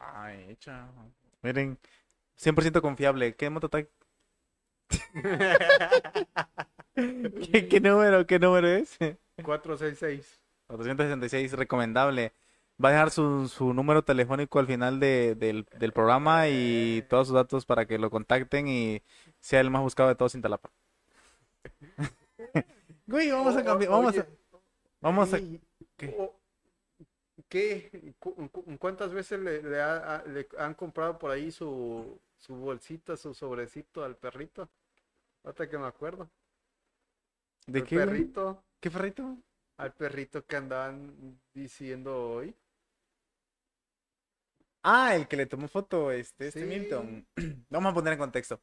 Ay, hecha. Miren, 100% confiable. ¿Qué mototag? [laughs] ¿Qué, qué número? ¿Qué número es? 466. 466, recomendable. Va a dejar su, su número telefónico al final de- del, del programa y todos sus datos para que lo contacten y sea el más buscado de todos Cintalapa. [laughs] Güey, vamos a cambiar. Vamos a, vamos a. ¿qué? ¿Qué? Cu- cu- ¿Cuántas veces le, le ha- a- le han comprado por ahí su, su bolsita, su sobrecito al perrito? Hasta que me acuerdo. ¿De al qué? perrito, ¿Qué perrito? al perrito que andaban diciendo hoy. Ah, el que le tomó foto, este, este Sí. Milton. [clears throat] Vamos a poner en contexto.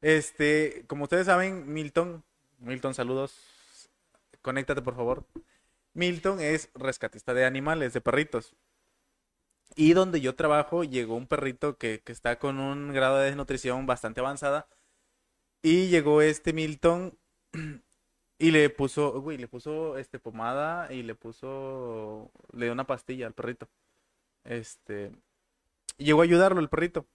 Este, como ustedes saben, Milton, Milton, saludos. Conéctate, por favor. Milton es rescatista de animales, de perritos. Y donde yo trabajo, llegó un perrito que, está con un grado de desnutrición bastante avanzada. Y llegó este Milton [clears throat] y le puso, le puso este pomada y le puso, le dio una pastilla al perrito. Este, llegó a ayudarlo el perrito.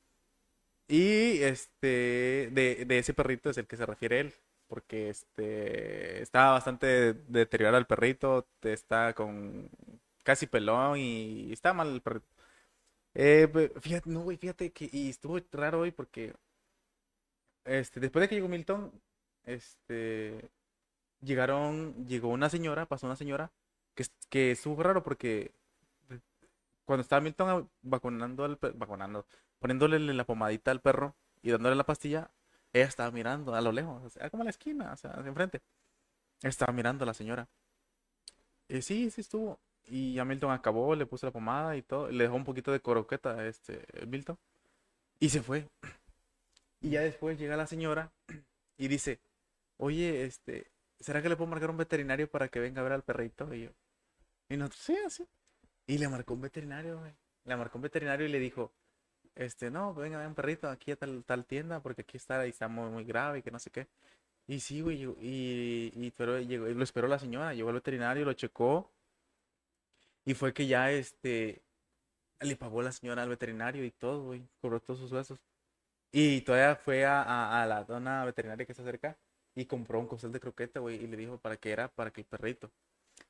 Y este, de, de ese perrito es el que se refiere él. Porque este, estaba bastante deteriorado el perrito. Está con casi pelón y está mal el perrito. Eh, fíjate, no, güey, fíjate que, y estuvo raro hoy porque, este, después de que llegó Milton, este, llegaron, llegó una señora, pasó una señora, que, que estuvo raro porque cuando estaba Milton a- vacunando al vacunando, poniéndole la pomadita al perro y dándole la pastilla, ella estaba mirando a lo lejos, o sea, como a la esquina, o sea, hacia enfrente. Estaba mirando a la señora. Sí, sí estuvo. Y ya Milton acabó, le puso la pomada y todo, le dejó un poquito de croqueta a este Milton y se fue. Y ya después llega la señora y dice, oye, este, ¿será que le puedo marcar un veterinario para que venga a ver al perrito? Y yo, y nosotros, sí, así. Y le marcó un veterinario, güey. Le marcó un veterinario y le dijo, este, no, venga, un perrito aquí a tal, tal tienda porque aquí está está muy, muy grave y que no sé qué. Y sí, güey, y, y, pero llegó, lo esperó la señora, llegó el veterinario, lo checó y fue que ya, este, le pagó la señora al veterinario y todo, güey, cobró todos sus gastos. Y todavía fue a, a, la dona veterinaria que está cerca y compró un costal de croqueta, güey, y le dijo para qué era, para que el perrito.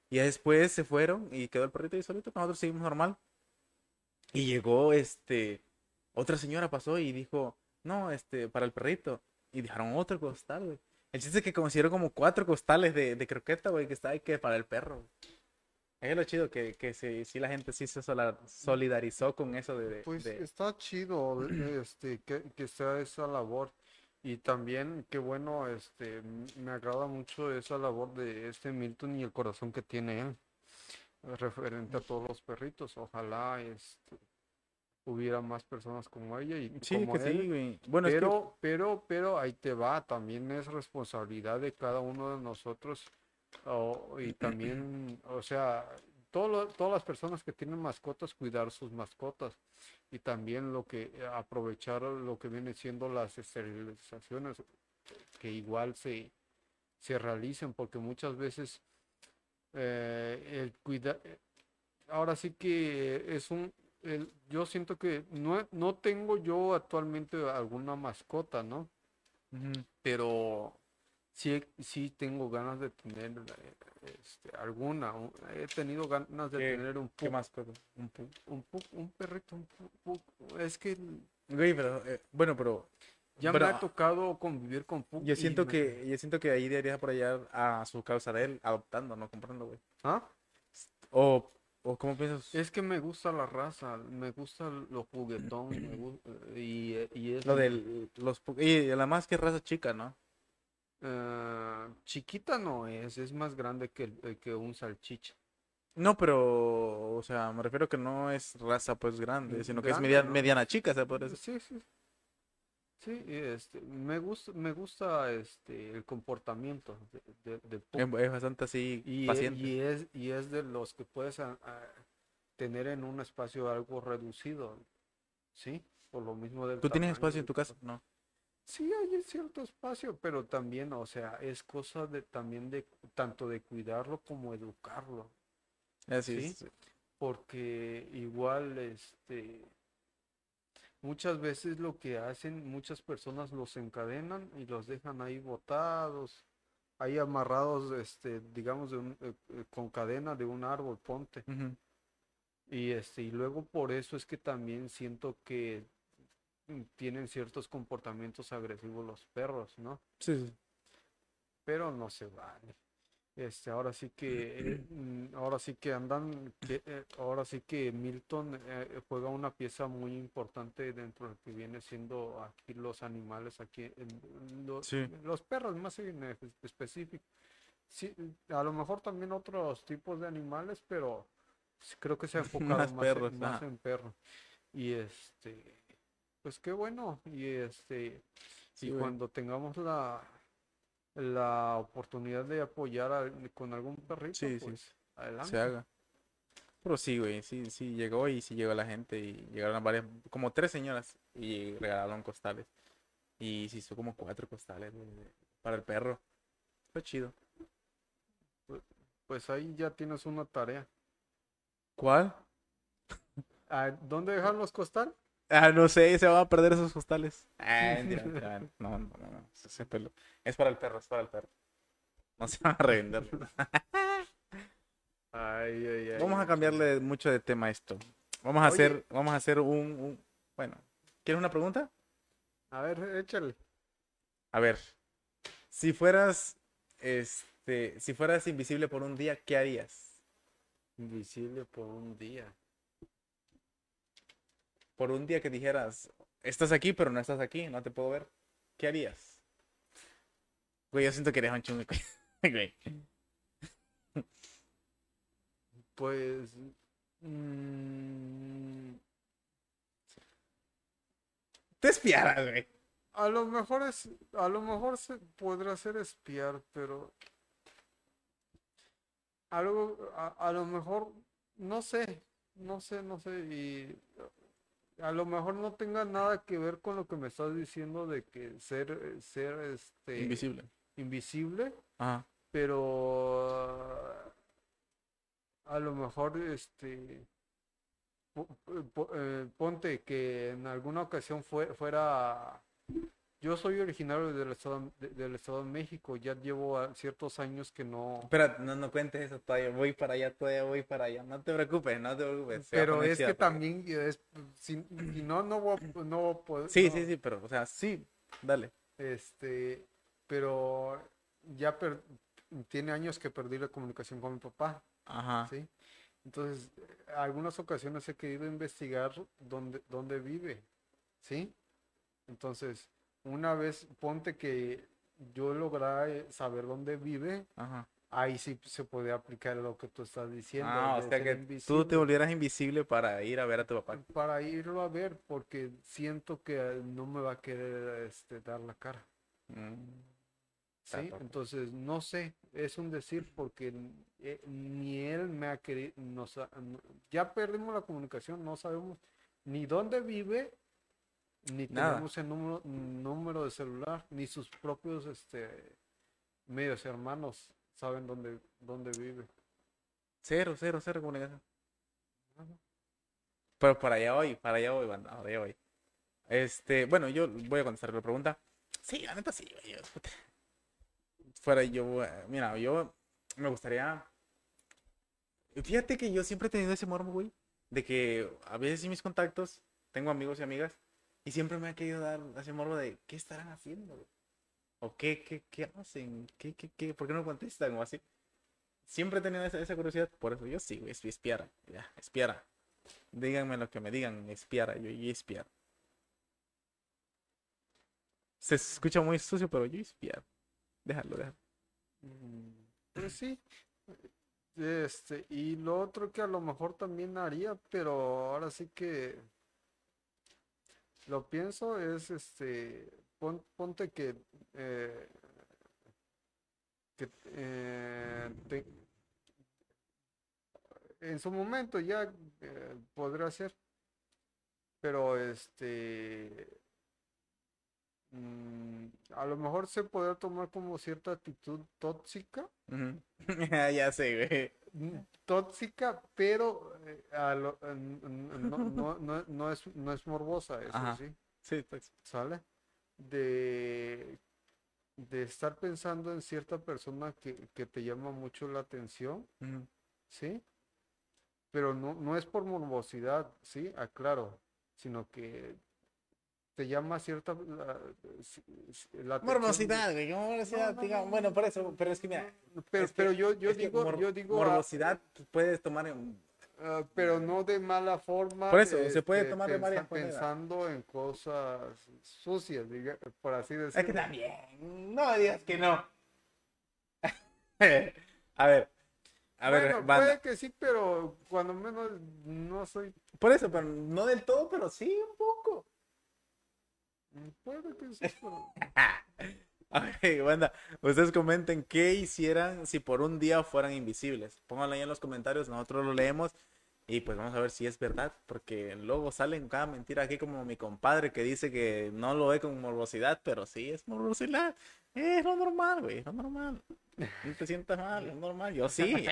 Y después se fueron y quedó el perrito ahí solito, nosotros seguimos normal. Y llegó, este, otra señora pasó y dijo, no, este, para el perrito. Y dejaron otro costal, güey. El chiste es que consiguieron como cuatro costales de, de croqueta, güey, que está ahí que para el perro. Es lo chido que, que sí, sí la gente sí se solidarizó con eso de... de- Pues de- está chido este que, que sea esa labor y también qué bueno este me agrada mucho esa labor de este Milton y el corazón que tiene él eh, referente a todos los perritos ojalá este hubiera más personas como ella y Sí, como que sí, él güey. Bueno, es que- pero pero pero ahí te va también es responsabilidad de cada uno de nosotros y [clears throat] también o sea todo lo- todas las personas que tienen mascotas cuidar sus mascotas y también lo que aprovechar lo que viene siendo las esterilizaciones que igual se, se realicen porque muchas veces eh, el cuida- eh, ahora sí que es un, el- yo siento que no, no tengo yo actualmente alguna mascota, ¿no? Pero sí, sí tengo ganas de tener este, alguna. un- He tenido ganas de ¿Qué- tener un ¿Qué pug, más cosas? Un un pug, un perrito, un pug. Es que Güey, pero, eh, bueno, pero ya Pero, me ha tocado convivir con pug yo siento me- que, yo siento que ahí deberías apoyar a su causa de él, adoptando, no comprando, güey. ¿Ah? O, o ¿cómo piensas? Es que me gusta la raza, me gusta lo juguetón, me [clears throat] gu- y, y es Lo de los y además que es raza chica, ¿no? eh, chiquita no es, es más grande que, eh, que un salchicha. No, pero, o sea, me refiero que no es raza pues grande, sino que es Grande, media- ¿no? mediana chica, se puede decir. Sí, sí. Sí, este, me gusta, me gusta este el comportamiento de, de- del. Es, bastante así Y, e- paciente. y es, y es de los que puedes a- a tener en un espacio algo reducido, ¿sí? Por lo mismo del ¿Tú tienes espacio en tu casa? No. Sí, hay cierto espacio, pero también, o sea, es cosa de también de tanto de cuidarlo como educarlo, Así Sí. es. porque igual, este, muchas veces lo que hacen, muchas personas los encadenan y los dejan ahí botados, ahí amarrados, este, digamos, de un- eh, eh, con cadena de un árbol, ponte. Y este, y luego por eso es que también siento que tienen ciertos comportamientos agresivos los perros, ¿no? Sí, sí. Pero no se vale. Este, ahora sí que, eh, mm, ahora sí que andan, que, eh, ahora sí que Milton eh, juega una pieza muy importante dentro de lo que viene siendo aquí los animales, aquí en- Sí. los perros más en e- específico. Sí, a lo mejor también otros tipos de animales, pero creo que se ha [laughs] enfocado Más más, en- perros, más en perros. Y este, pues qué bueno. Y este, Sí, y cuando tengamos la, la oportunidad de apoyar al- con algún perrito, Sí, sí. pues adelante. se haga. Pero sí, güey, sí, sí llegó y sí llegó la gente y llegaron varias, como tres señoras y regalaron costales. Y se hizo como cuatro costales güey, para el perro. Fue chido. Pues ahí ya tienes una tarea. ¿Cuál? Ah, ¿Dónde dejan los costal? Ah, no sé, se van a perder esos costales. Ah, mentira, mentira, no, no, no, no, ese pelo. Es para el perro, es para el perro. No se van a revender. [laughs] Ay, ay, ay. Vamos a cambiarle mucho de tema a esto. Vamos a Oye. hacer, vamos a hacer un, un- bueno, ¿quieres una pregunta? A ver, échale. A ver, si fueras, este, si fueras invisible por un día, ¿qué harías? Invisible por un día. Por un día que dijeras, estás aquí, pero no estás aquí, no te puedo ver, ¿qué harías? Güey, yo siento que eres un chungo, [laughs] güey. Pues. mm, Te espiaras, güey. a lo mejor es. A lo mejor se podrá ser espiar, pero. Algo. A, a lo mejor. No sé. No sé, no sé. Y. A lo mejor no tenga nada que ver con lo que me estás diciendo de que ser, ser este Invisible. invisible. Ajá. pero a lo mejor este eh, ponte que en alguna ocasión fue, fuera yo soy originario del estado de- del estado de México ya llevo ah, ciertos años que no Espera, no, no cuentes eso todavía, voy para allá, todavía voy para allá. No te preocupes, no te preocupes. pero es que también es si, si no no voy a, no voy a poder Sí, no, sí, sí, pero, o sea, sí, dale. este pero ya per- tiene años que perdí la comunicación con mi papá Ajá. ¿sí? Entonces, eh, algunas ocasiones he querido investigar dónde, dónde vive, ¿sí? Entonces, una vez ponte que yo lograra eh, saber dónde vive, Ajá. ahí sí se puede aplicar lo que tú estás diciendo. Ah, o sea que tú te volvieras invisible para ir a ver a tu papá. Para irlo a ver, porque siento que eh, no me va a querer este, dar la cara. Mm. Sí, entonces no sé, es un decir porque eh, ni él me ha querido, ya perdimos la comunicación, no sabemos ni dónde vive, ni Nada. tenemos el número, número de celular, ni sus propios este medios hermanos saben dónde, dónde vive. Cero, cero, cero comunicación. Pero para allá voy, para allá voy, banda, para allá voy. Este, bueno, yo voy a contestar la pregunta. Sí, la neta sí, güey. yo. Fuera yo, eh, mira, yo me gustaría. Fíjate que yo siempre he tenido ese morbo, güey. De que a veces en mis contactos tengo amigos y amigas. Y siempre me ha querido dar ese morbo de qué estarán haciendo. O qué, qué, qué hacen, qué, qué, qué, por qué no contestan o así. Siempre he tenido esa, esa curiosidad, por eso yo sí, güey, es- espiara, ya, espiara. Díganme lo que me digan, espiara, yo, yo espiara. Se escucha muy sucio, pero yo espiara. Déjalo, déjalo. Mm, Pues sí. Este, y lo otro que a lo mejor también haría, pero ahora sí que lo pienso es este, pon- ponte que, eh, que eh, en su momento ya eh, podrá ser, pero este, mm, a lo mejor se podrá tomar como cierta actitud tóxica. [laughs] Ya sé, güey. Tóxica, pero eh, a lo- eh, no, no, no, no es, no es morbosa, eso Ajá. sí, Sí, pues. ¿sale? De, de estar pensando en cierta persona que, que te llama mucho la atención. ¿sí? Pero no, no es por morbosidad, ¿sí? Aclaro, sino que te llama cierta la, la. Morbosidad, güey, ¿cómo morbosidad? no, Diga, no, bueno, no, por eso, pero es que mira, Pero, es que- pero yo, yo es digo, yo digo, ah, morbosidad puedes tomar en... Ah, pero no de mala forma. Por eso, se puede este, tomar de varias maneras. Pensando en cosas sucias, diga- por así Es decirlo. que también, no digas que no. [laughs] a ver, a ver, Bueno, banda. puede que sí, pero cuando menos no soy. Por eso, pero no del todo, pero sí un poco. Puede que sí, [laughs] pero. A ver, banda, ustedes comenten qué hicieran si por un día fueran invisibles. Pónganlo ahí en los comentarios, nosotros lo leemos y pues vamos a ver si es verdad, porque luego salen cada mentira aquí como mi compadre que dice que no lo ve con morbosidad, pero sí es morbosidad. Es lo normal, güey, es lo normal. No te sientas mal, es normal. Yo [laughs] sí.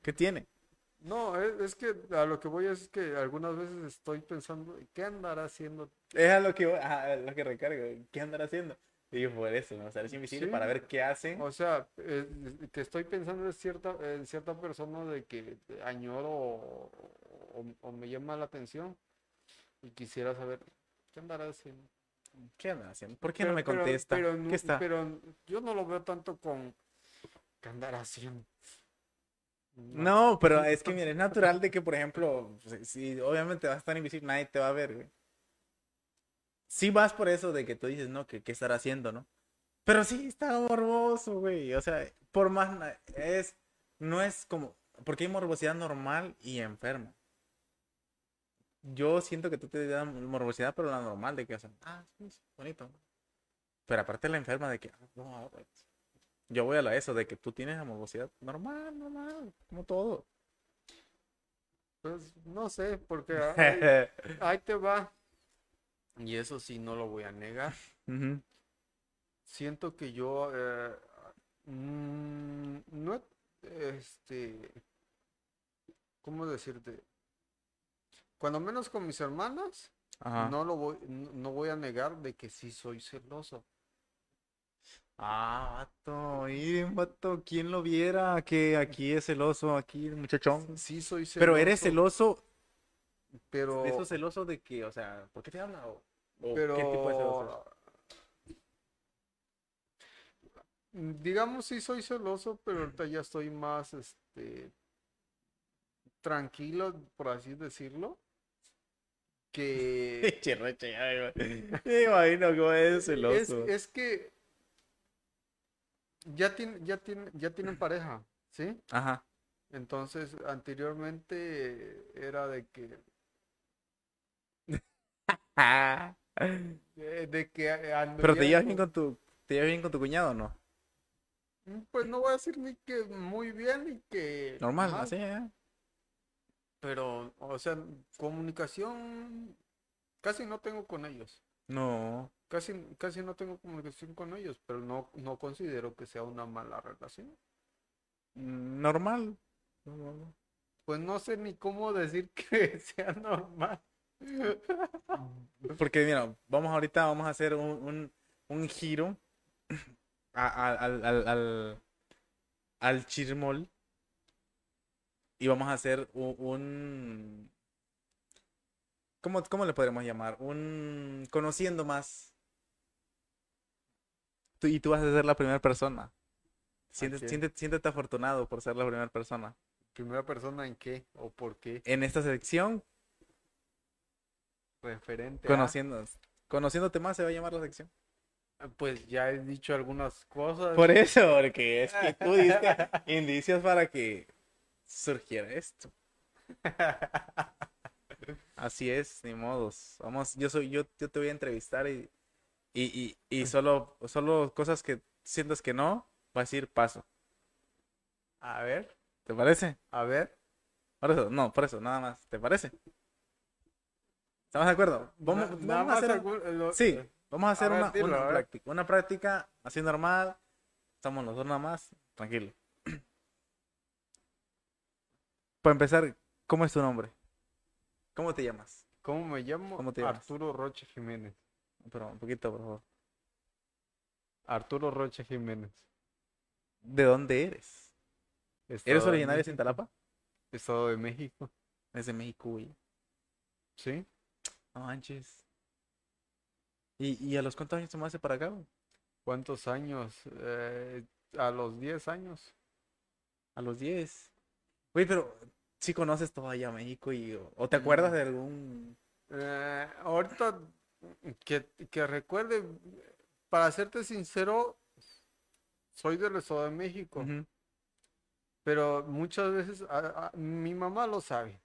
¿Qué tiene? No, es, es que a lo que voy es que algunas veces estoy pensando, ¿qué andará haciendo? Es a lo que, voy- a lo que recargo. ¿Qué andará haciendo? Y yo, por eso, me gustaría ser invisible Sí. para ver qué hacen. O sea, eh, que estoy pensando en cierta, en cierta persona de que añoro o, o- o me llama la atención y quisiera saber qué andará haciendo. ¿Qué andan haciendo? ¿Por qué no me contesta? Pero, no- ¿Qué está? pero yo no lo veo tanto con qué andará haciendo. No, pero es que, mira, es natural de que, por ejemplo, si obviamente vas a estar invisible, nadie te va a ver, güey. Sí vas por eso de que tú dices, no, que qué estará haciendo, ¿no? Pero sí está morboso, güey. O sea, por más, es, no es como, porque hay morbosidad normal y enferma. Yo siento que tú te das morbosidad, pero la normal de que, o sea, ah, sí, bonito. Pero aparte la enferma de que, ah, no. Yo voy a la eso, de que tú tienes la morbosidad normal, normal, como todo. Pues no sé, porque ahí, [laughs] ahí te va. Y eso sí, no lo voy a negar. Siento que yo eh, mm, no este ¿cómo decirte? Cuando menos con mis hermanas, Ajá. no lo voy, no, no voy a negar de que sí soy celoso. Ah, vato, miren, vato, ¿quién lo viera? Que aquí es celoso, aquí el muchachón. Sí soy celoso. Pero eres celoso, pero de esos celosos de que, o sea, ¿por qué te habla? ¿O, o pero qué tipo de celoso? digamos sí soy celoso, pero ahorita ya estoy más este tranquilo, por así decirlo. Que [laughs] Chirreche, ya me imagino cómo es es, celoso. es que ya tiene, ya tiene, ya tienen [clears throat] pareja, ¿sí? Ajá. Entonces, anteriormente era de que [laughs] de, de que Pero te llevas bien con- con tu, te llevas bien con tu cuñado, o ¿no? Pues no voy a decir ni que muy bien ni que Normal, mal, así, ¿eh? pero, o sea, comunicación casi no tengo con ellos. No. Casi, casi no tengo comunicación con ellos, pero no, no considero que sea una mala relación. Mm, Normal. No, no, no. pues no sé ni cómo decir [laughs] que sea normal. Porque mira, vamos ahorita, vamos a hacer un, un, un giro [clears throat] a- a- al, al, al, al chismol y vamos a hacer un... ¿Cómo, cómo le podremos llamar? Un... Conociendo más. Tú, y tú vas a ser la primera persona. Siéntete, siéntete- siéntete afortunado por ser la primera persona. ¿Primera persona en qué? ¿O por qué? En esta sección, Referente a- conociendo, conociéndote más se va a llamar la sección. Pues ya he dicho algunas cosas. Por eso, porque es que tú diste [laughs] indicios para que surgiera esto. [laughs] Así es, ni modos. Vamos, yo soy, yo, yo te voy a entrevistar y, y, y, y solo, solo cosas que sientas que no, va a decir paso. A ver, ¿Te parece? a ver. Por eso, no, por eso, nada más. ¿Te parece? ¿Estamos de acuerdo? Vamos, Na- vamos a hacer. lo- Sí, eh, vamos a hacer ver, una, una práctica. Una práctica así normal. Estamos los dos nada más. Tranquilo. [clears throat] Para empezar, ¿cómo es tu nombre? ¿Cómo te llamas? ¿Cómo me llamo? ¿Cómo te llamas? Arturo Rocha Jiménez. Pero un poquito, por favor. Arturo Rocha Jiménez. ¿De dónde eres? Estado ¿Eres originario de. Cintalapa? Estado de México. Es de México, güey. Sí. No manches. ¿Y, ¿Y a los cuántos años te mudaste para acá, güey? ¿Cuántos años? Eh, a los 10 años. A los 10. Güey, pero sí conoces todavía México y o, o te acuerdas de algún Eh, ahorita que, que recuerde, para serte sincero, soy del Estado de México, pero muchas veces a- a- mi mamá lo sabe,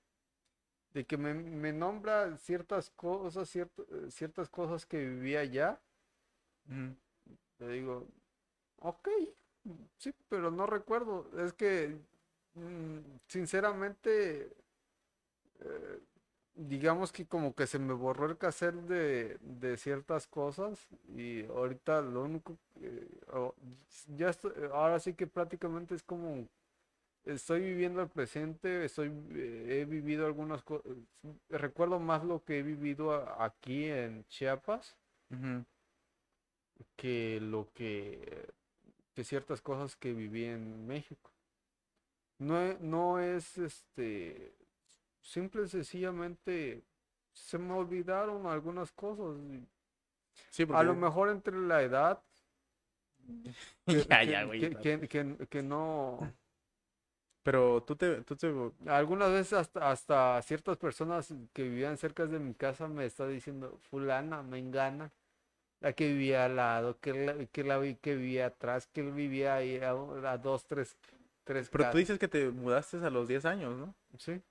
de que me, me nombra ciertas cosas, cierto- ciertas cosas que vivía allá, Ujú. le digo, ok, sí, pero no recuerdo, es que sinceramente, eh, digamos que como que se me borró el cassette de, de ciertas cosas y ahorita lo único que, oh, ya estoy- ahora sí que prácticamente es como estoy viviendo el presente, estoy, eh, he vivido algunas cosas, recuerdo más lo que he vivido aquí en Chiapas que lo que, que ciertas cosas que viví en México. No, e- no es este, simple y sencillamente se me olvidaron algunas cosas. Sí, A porque... lo mejor entre la edad, [laughs] que, ya, ya, güey. que- que- que- que no, Pero tú te, tú te... algunas veces hasta, hasta ciertas personas que vivían cerca de mi casa me está diciendo, fulana, me engana. La que vivía al lado, que la, que la vi que vivía atrás, que él vivía ahí a, a dos, tres, Pero tú dices que te mudaste a los 10 años, ¿no? Sí.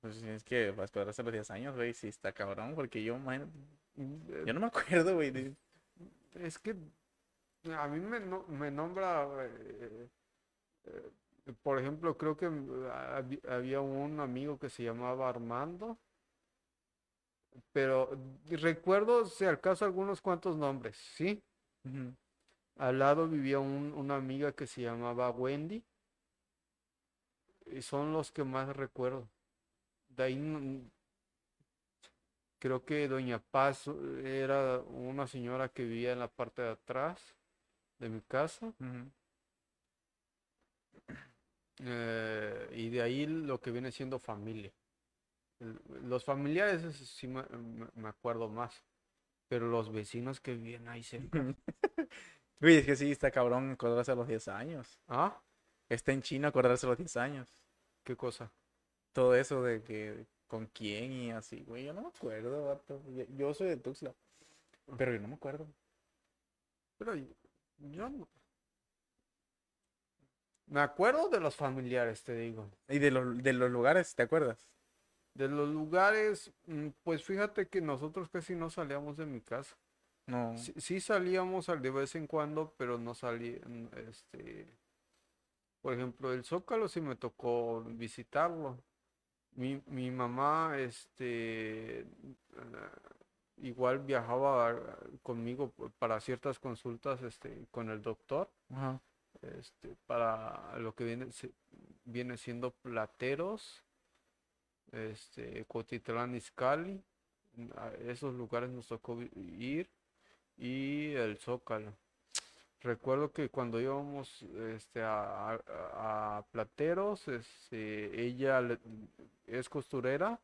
Pues es que vas a esperar hasta los 10 años, güey, sí está cabrón, porque yo, imagínate, Eh, yo no me acuerdo, güey. de- Es que a mí me, no- me nombra, eh, eh, por ejemplo, creo que mm, habi- había un amigo que se llamaba Armando, pero recuerdo, si al caso, algunos cuantos nombres, ¿sí? Al lado vivía un- una amiga que se llamaba Wendy, y son los que más recuerdo. De ahí no- creo que Doña Paz eh, era una señora que vivía en la parte de atrás de mi casa. Eh, y de ahí lo que viene siendo familia. Los familiares sí me, acuerdo más. Pero los vecinos que vivían ahí cerca. [laughs] Es que sí está cabrón acordarse a los 10 años. ¿Ah? Está en China acordarse los 10 años. ¿Qué cosa? Todo eso de que con quién y así, güey, yo no me acuerdo, vato. Yo, soy de Tuxtla, pero yo no me acuerdo. Pero yo no. Me acuerdo de los familiares, te digo. Y de los, de los lugares, ¿te acuerdas? De los lugares, mm, pues fíjate que nosotros casi no salíamos de mi casa. No. Sí, sí salíamos al de vez en cuando, pero no salí, mm, este, por ejemplo, el Zócalo sí me tocó visitarlo. Mi, mi mamá, este, igual viajaba conmigo para ciertas consultas, este, con el doctor, Ajá. este, para lo que viene, viene siendo plateros este, Cotitlán Izcalli, a esos lugares nos tocó ir, y el Zócalo. Recuerdo que cuando íbamos este, a, a- a Plateros, este, ella le- es costurera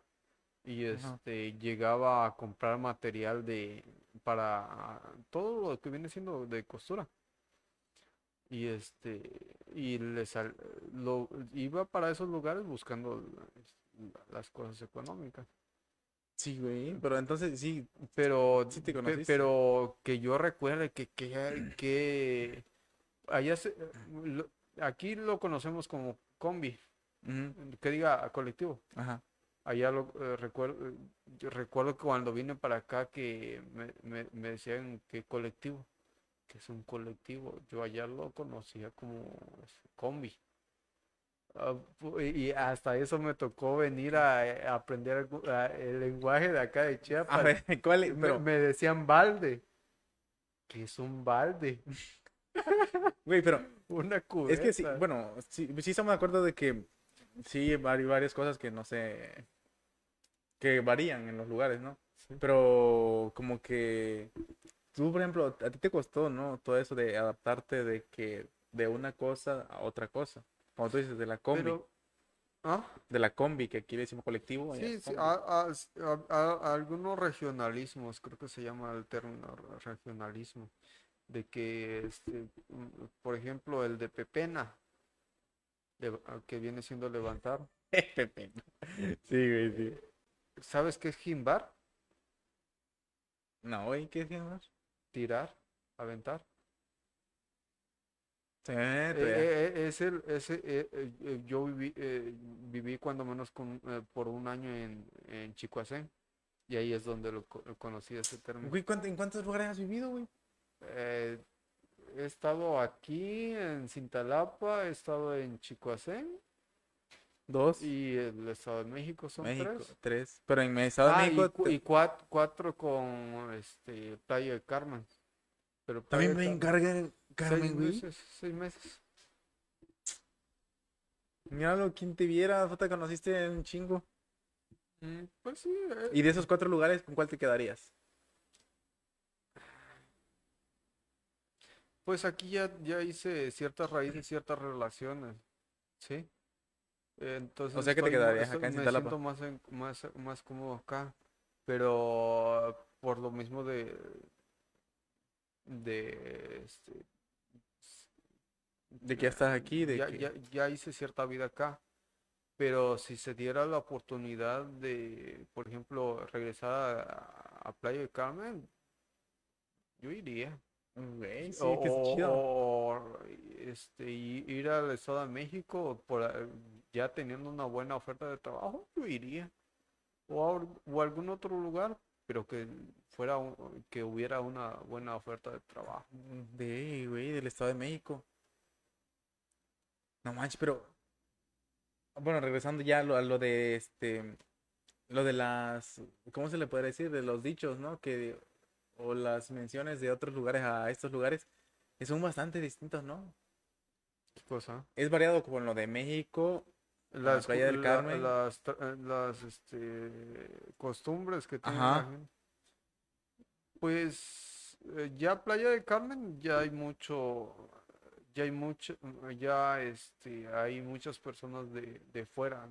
y Ajá. este, llegaba a comprar material de para todo lo que viene siendo de costura. Y este y le sal- lo iba para esos lugares buscando las cosas económicas. Sí, güey. Pero entonces sí. Pero, Sí te conociste. pero que yo recuerde que, que, que allá se- lo- aquí lo conocemos como combi, que diga colectivo. Ajá. Allá lo eh, recuerdo, yo recuerdo que cuando vine para acá que me, me- me decían que colectivo, que es un colectivo. Yo allá lo conocía como este, combi. Ah, y hasta eso me tocó venir a, eh, a aprender a- el lenguaje de acá de [laughs] Chiapas. A ver, ¿cuál es? Me, Pero, me decían balde. ¿Qué es un balde? [laughs] güey, pero [laughs] Una es que sí, cubeta. bueno, sí, sí estamos de acuerdo de que sí hay varias cosas que no sé, que varían en los lugares, ¿no? Sí. Pero como que tú, por ejemplo, a ti te costó, ¿no? Todo eso de adaptarte de que de una cosa a otra cosa. Como tú dices, de la combi, Pero, ¿ah? de la combi, que aquí le decimos colectivo. Sí, es sí, a- a- a- algunos regionalismos, creo que se llama el término re- regionalismo, de que, este, mm, por ejemplo, el de Pepena, de- a- que viene siendo levantar. [laughs] Pepe. Sí, güey, sí. ¿Sabes qué es jimbar? No, güey, ¿qué decían más? Tirar, aventar. Sí, Eh, eh, eh, es el, ese, eh, yo viví, eh, viví cuando menos con, por un año en, en Chicoacén y ahí es donde lo, co- conocí ese término. Güey, ¿cuánto- ¿en cuántos lugares has vivido, güey? He estado aquí en Cintalapa, he estado en Chicoacén Dos. y el Estado de México son México, tres. tres. Pero en Estado de Ah, y, México cu- te- y cuat- cuatro con este Playa del Carmen. Pero también me del Carmen, seis güey. meses, seis meses. Míralo, quien te viera, te conociste en un chingo. Mm, Pues sí, eh, Y de esos cuatro lugares, ¿con cuál te quedarías? Pues aquí ya, ya hice ciertas raíces, ciertas relaciones, ¿sí? Entonces sea que te quedarías acá en me siento más, en- más, más cómodo acá, pero por lo mismo de, de, este, De que ya estás aquí, de ya, que... ya, ya hice cierta vida acá, pero si se diera la oportunidad de, por ejemplo, regresar a, a Playa del Carmen, yo iría. Güey, sí, O, que es chido. o, este, ir al Estado de México por, ya teniendo una buena oferta de trabajo, yo iría. O, a, o a algún otro lugar, pero que fuera un- que hubiera una buena oferta de trabajo. De, güey, del Estado de México. No manches, pero... Bueno, regresando ya a lo, a lo de este... Lo de las... ¿Cómo se le puede decir? De los dichos, ¿no? Que... O las menciones de otros lugares a estos lugares. que son bastante distintos, ¿no? ¿Qué cosa? Es variado como en lo de México. Las, Playa del la- Carmen. las, eh, las, este, costumbres que tiene la gente. Pues eh, ya Playa del Carmen ya hay mucho, ya hay mucho, ya este, hay muchas personas de, de fuera,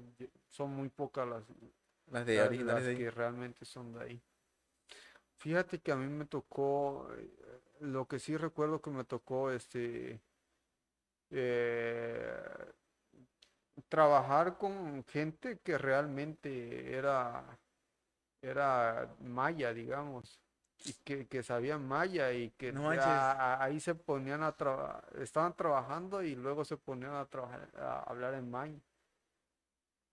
son muy pocas las, Las de las de ahí. que realmente son de ahí. Fíjate que a mí me tocó, eh, lo que sí recuerdo que me tocó, este, eh, trabajar con gente que realmente era, era maya, digamos, y que, que sabían maya y que No te- manches. a- a- ahí se ponían a trabajar, estaban trabajando y luego se ponían a trabajar, a hablar en maya.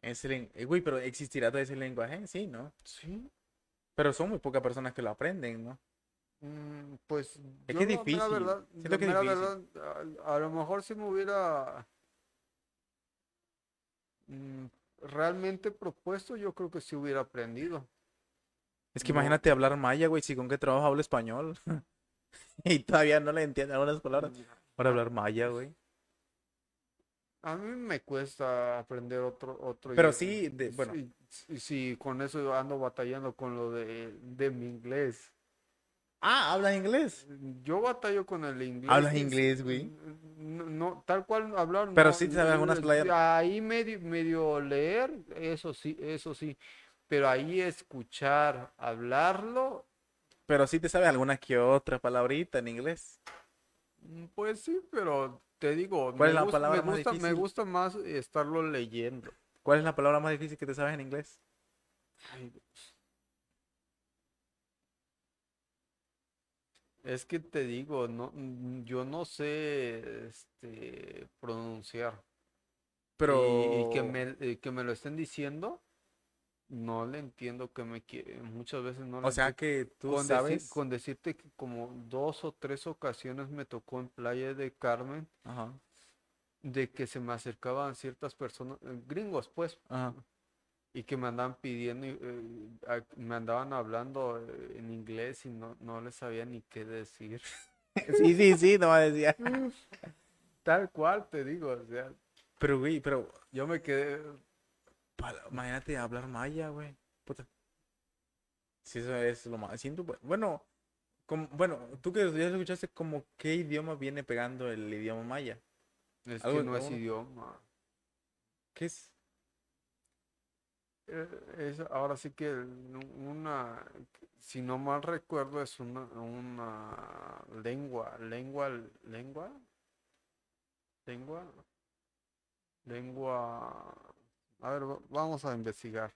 Ese eh, Güey, pero existirá todo ese lenguaje, sí, ¿no? Sí. Pero son muy pocas personas que lo aprenden, ¿no? Mm, Pues Es que es la difícil, verdad, siento la que es mera difícil. verdad, a, a lo mejor si me hubiera mm, realmente propuesto, yo creo que sí hubiera aprendido. Es que No. imagínate hablar maya, güey, si con qué trabajo hablo español. [laughs] y todavía no le entiendo algunas palabras. Para hablar maya, güey. A mí me cuesta aprender otro, otro Pero idioma. sí, de- bueno. Sí, sí, sí, con eso ando batallando con lo de, de mi inglés. Ah, ¿hablas inglés? Yo batallo con el inglés. ¿Hablas inglés, güey? No, no, tal cual hablar. Pero no, sí te sabes algunas playas. Ahí medio, medio leer, eso sí, eso sí. Pero ahí escuchar, hablarlo, Pero sí te sabes alguna que otra palabrita en inglés. mm, pues sí, pero te digo, ¿Cuál me es la gusta, palabra me más gusta, me gusta más estarlo leyendo. ¿Cuál es la palabra más difícil que te sabes en inglés? Ay. Es que te digo, no, yo no sé este, pronunciar. Pero... Y, y que me, y que me lo estén diciendo, no le entiendo que me quiere. Muchas veces no le O sea entiendo. que tú Con, decir- sabes... con decirte que como dos o tres ocasiones me tocó en Playa de Carmen, Ajá, de que se me acercaban ciertas personas, eh, gringos pues, ajá. y que me andaban pidiendo, eh, me andaban hablando eh, en inglés y no, no les sabía ni qué decir. [laughs] Sí, sí, sí, no decía. [laughs] Tal cual te digo, o sea, Pero, güey, pero... yo me quedé, Imagínate hablar maya, güey. Puta. Sí, eso es lo más... Siento... Bueno, como, bueno, tú que ya escuchaste como qué idioma viene pegando el idioma maya. es Algo- que no es idioma. ¿Qué es? Eh, Es, ahora sí que una, si no mal recuerdo, es una, una lengua, lengua, lengua, lengua, lengua. A ver, va- vamos a investigar.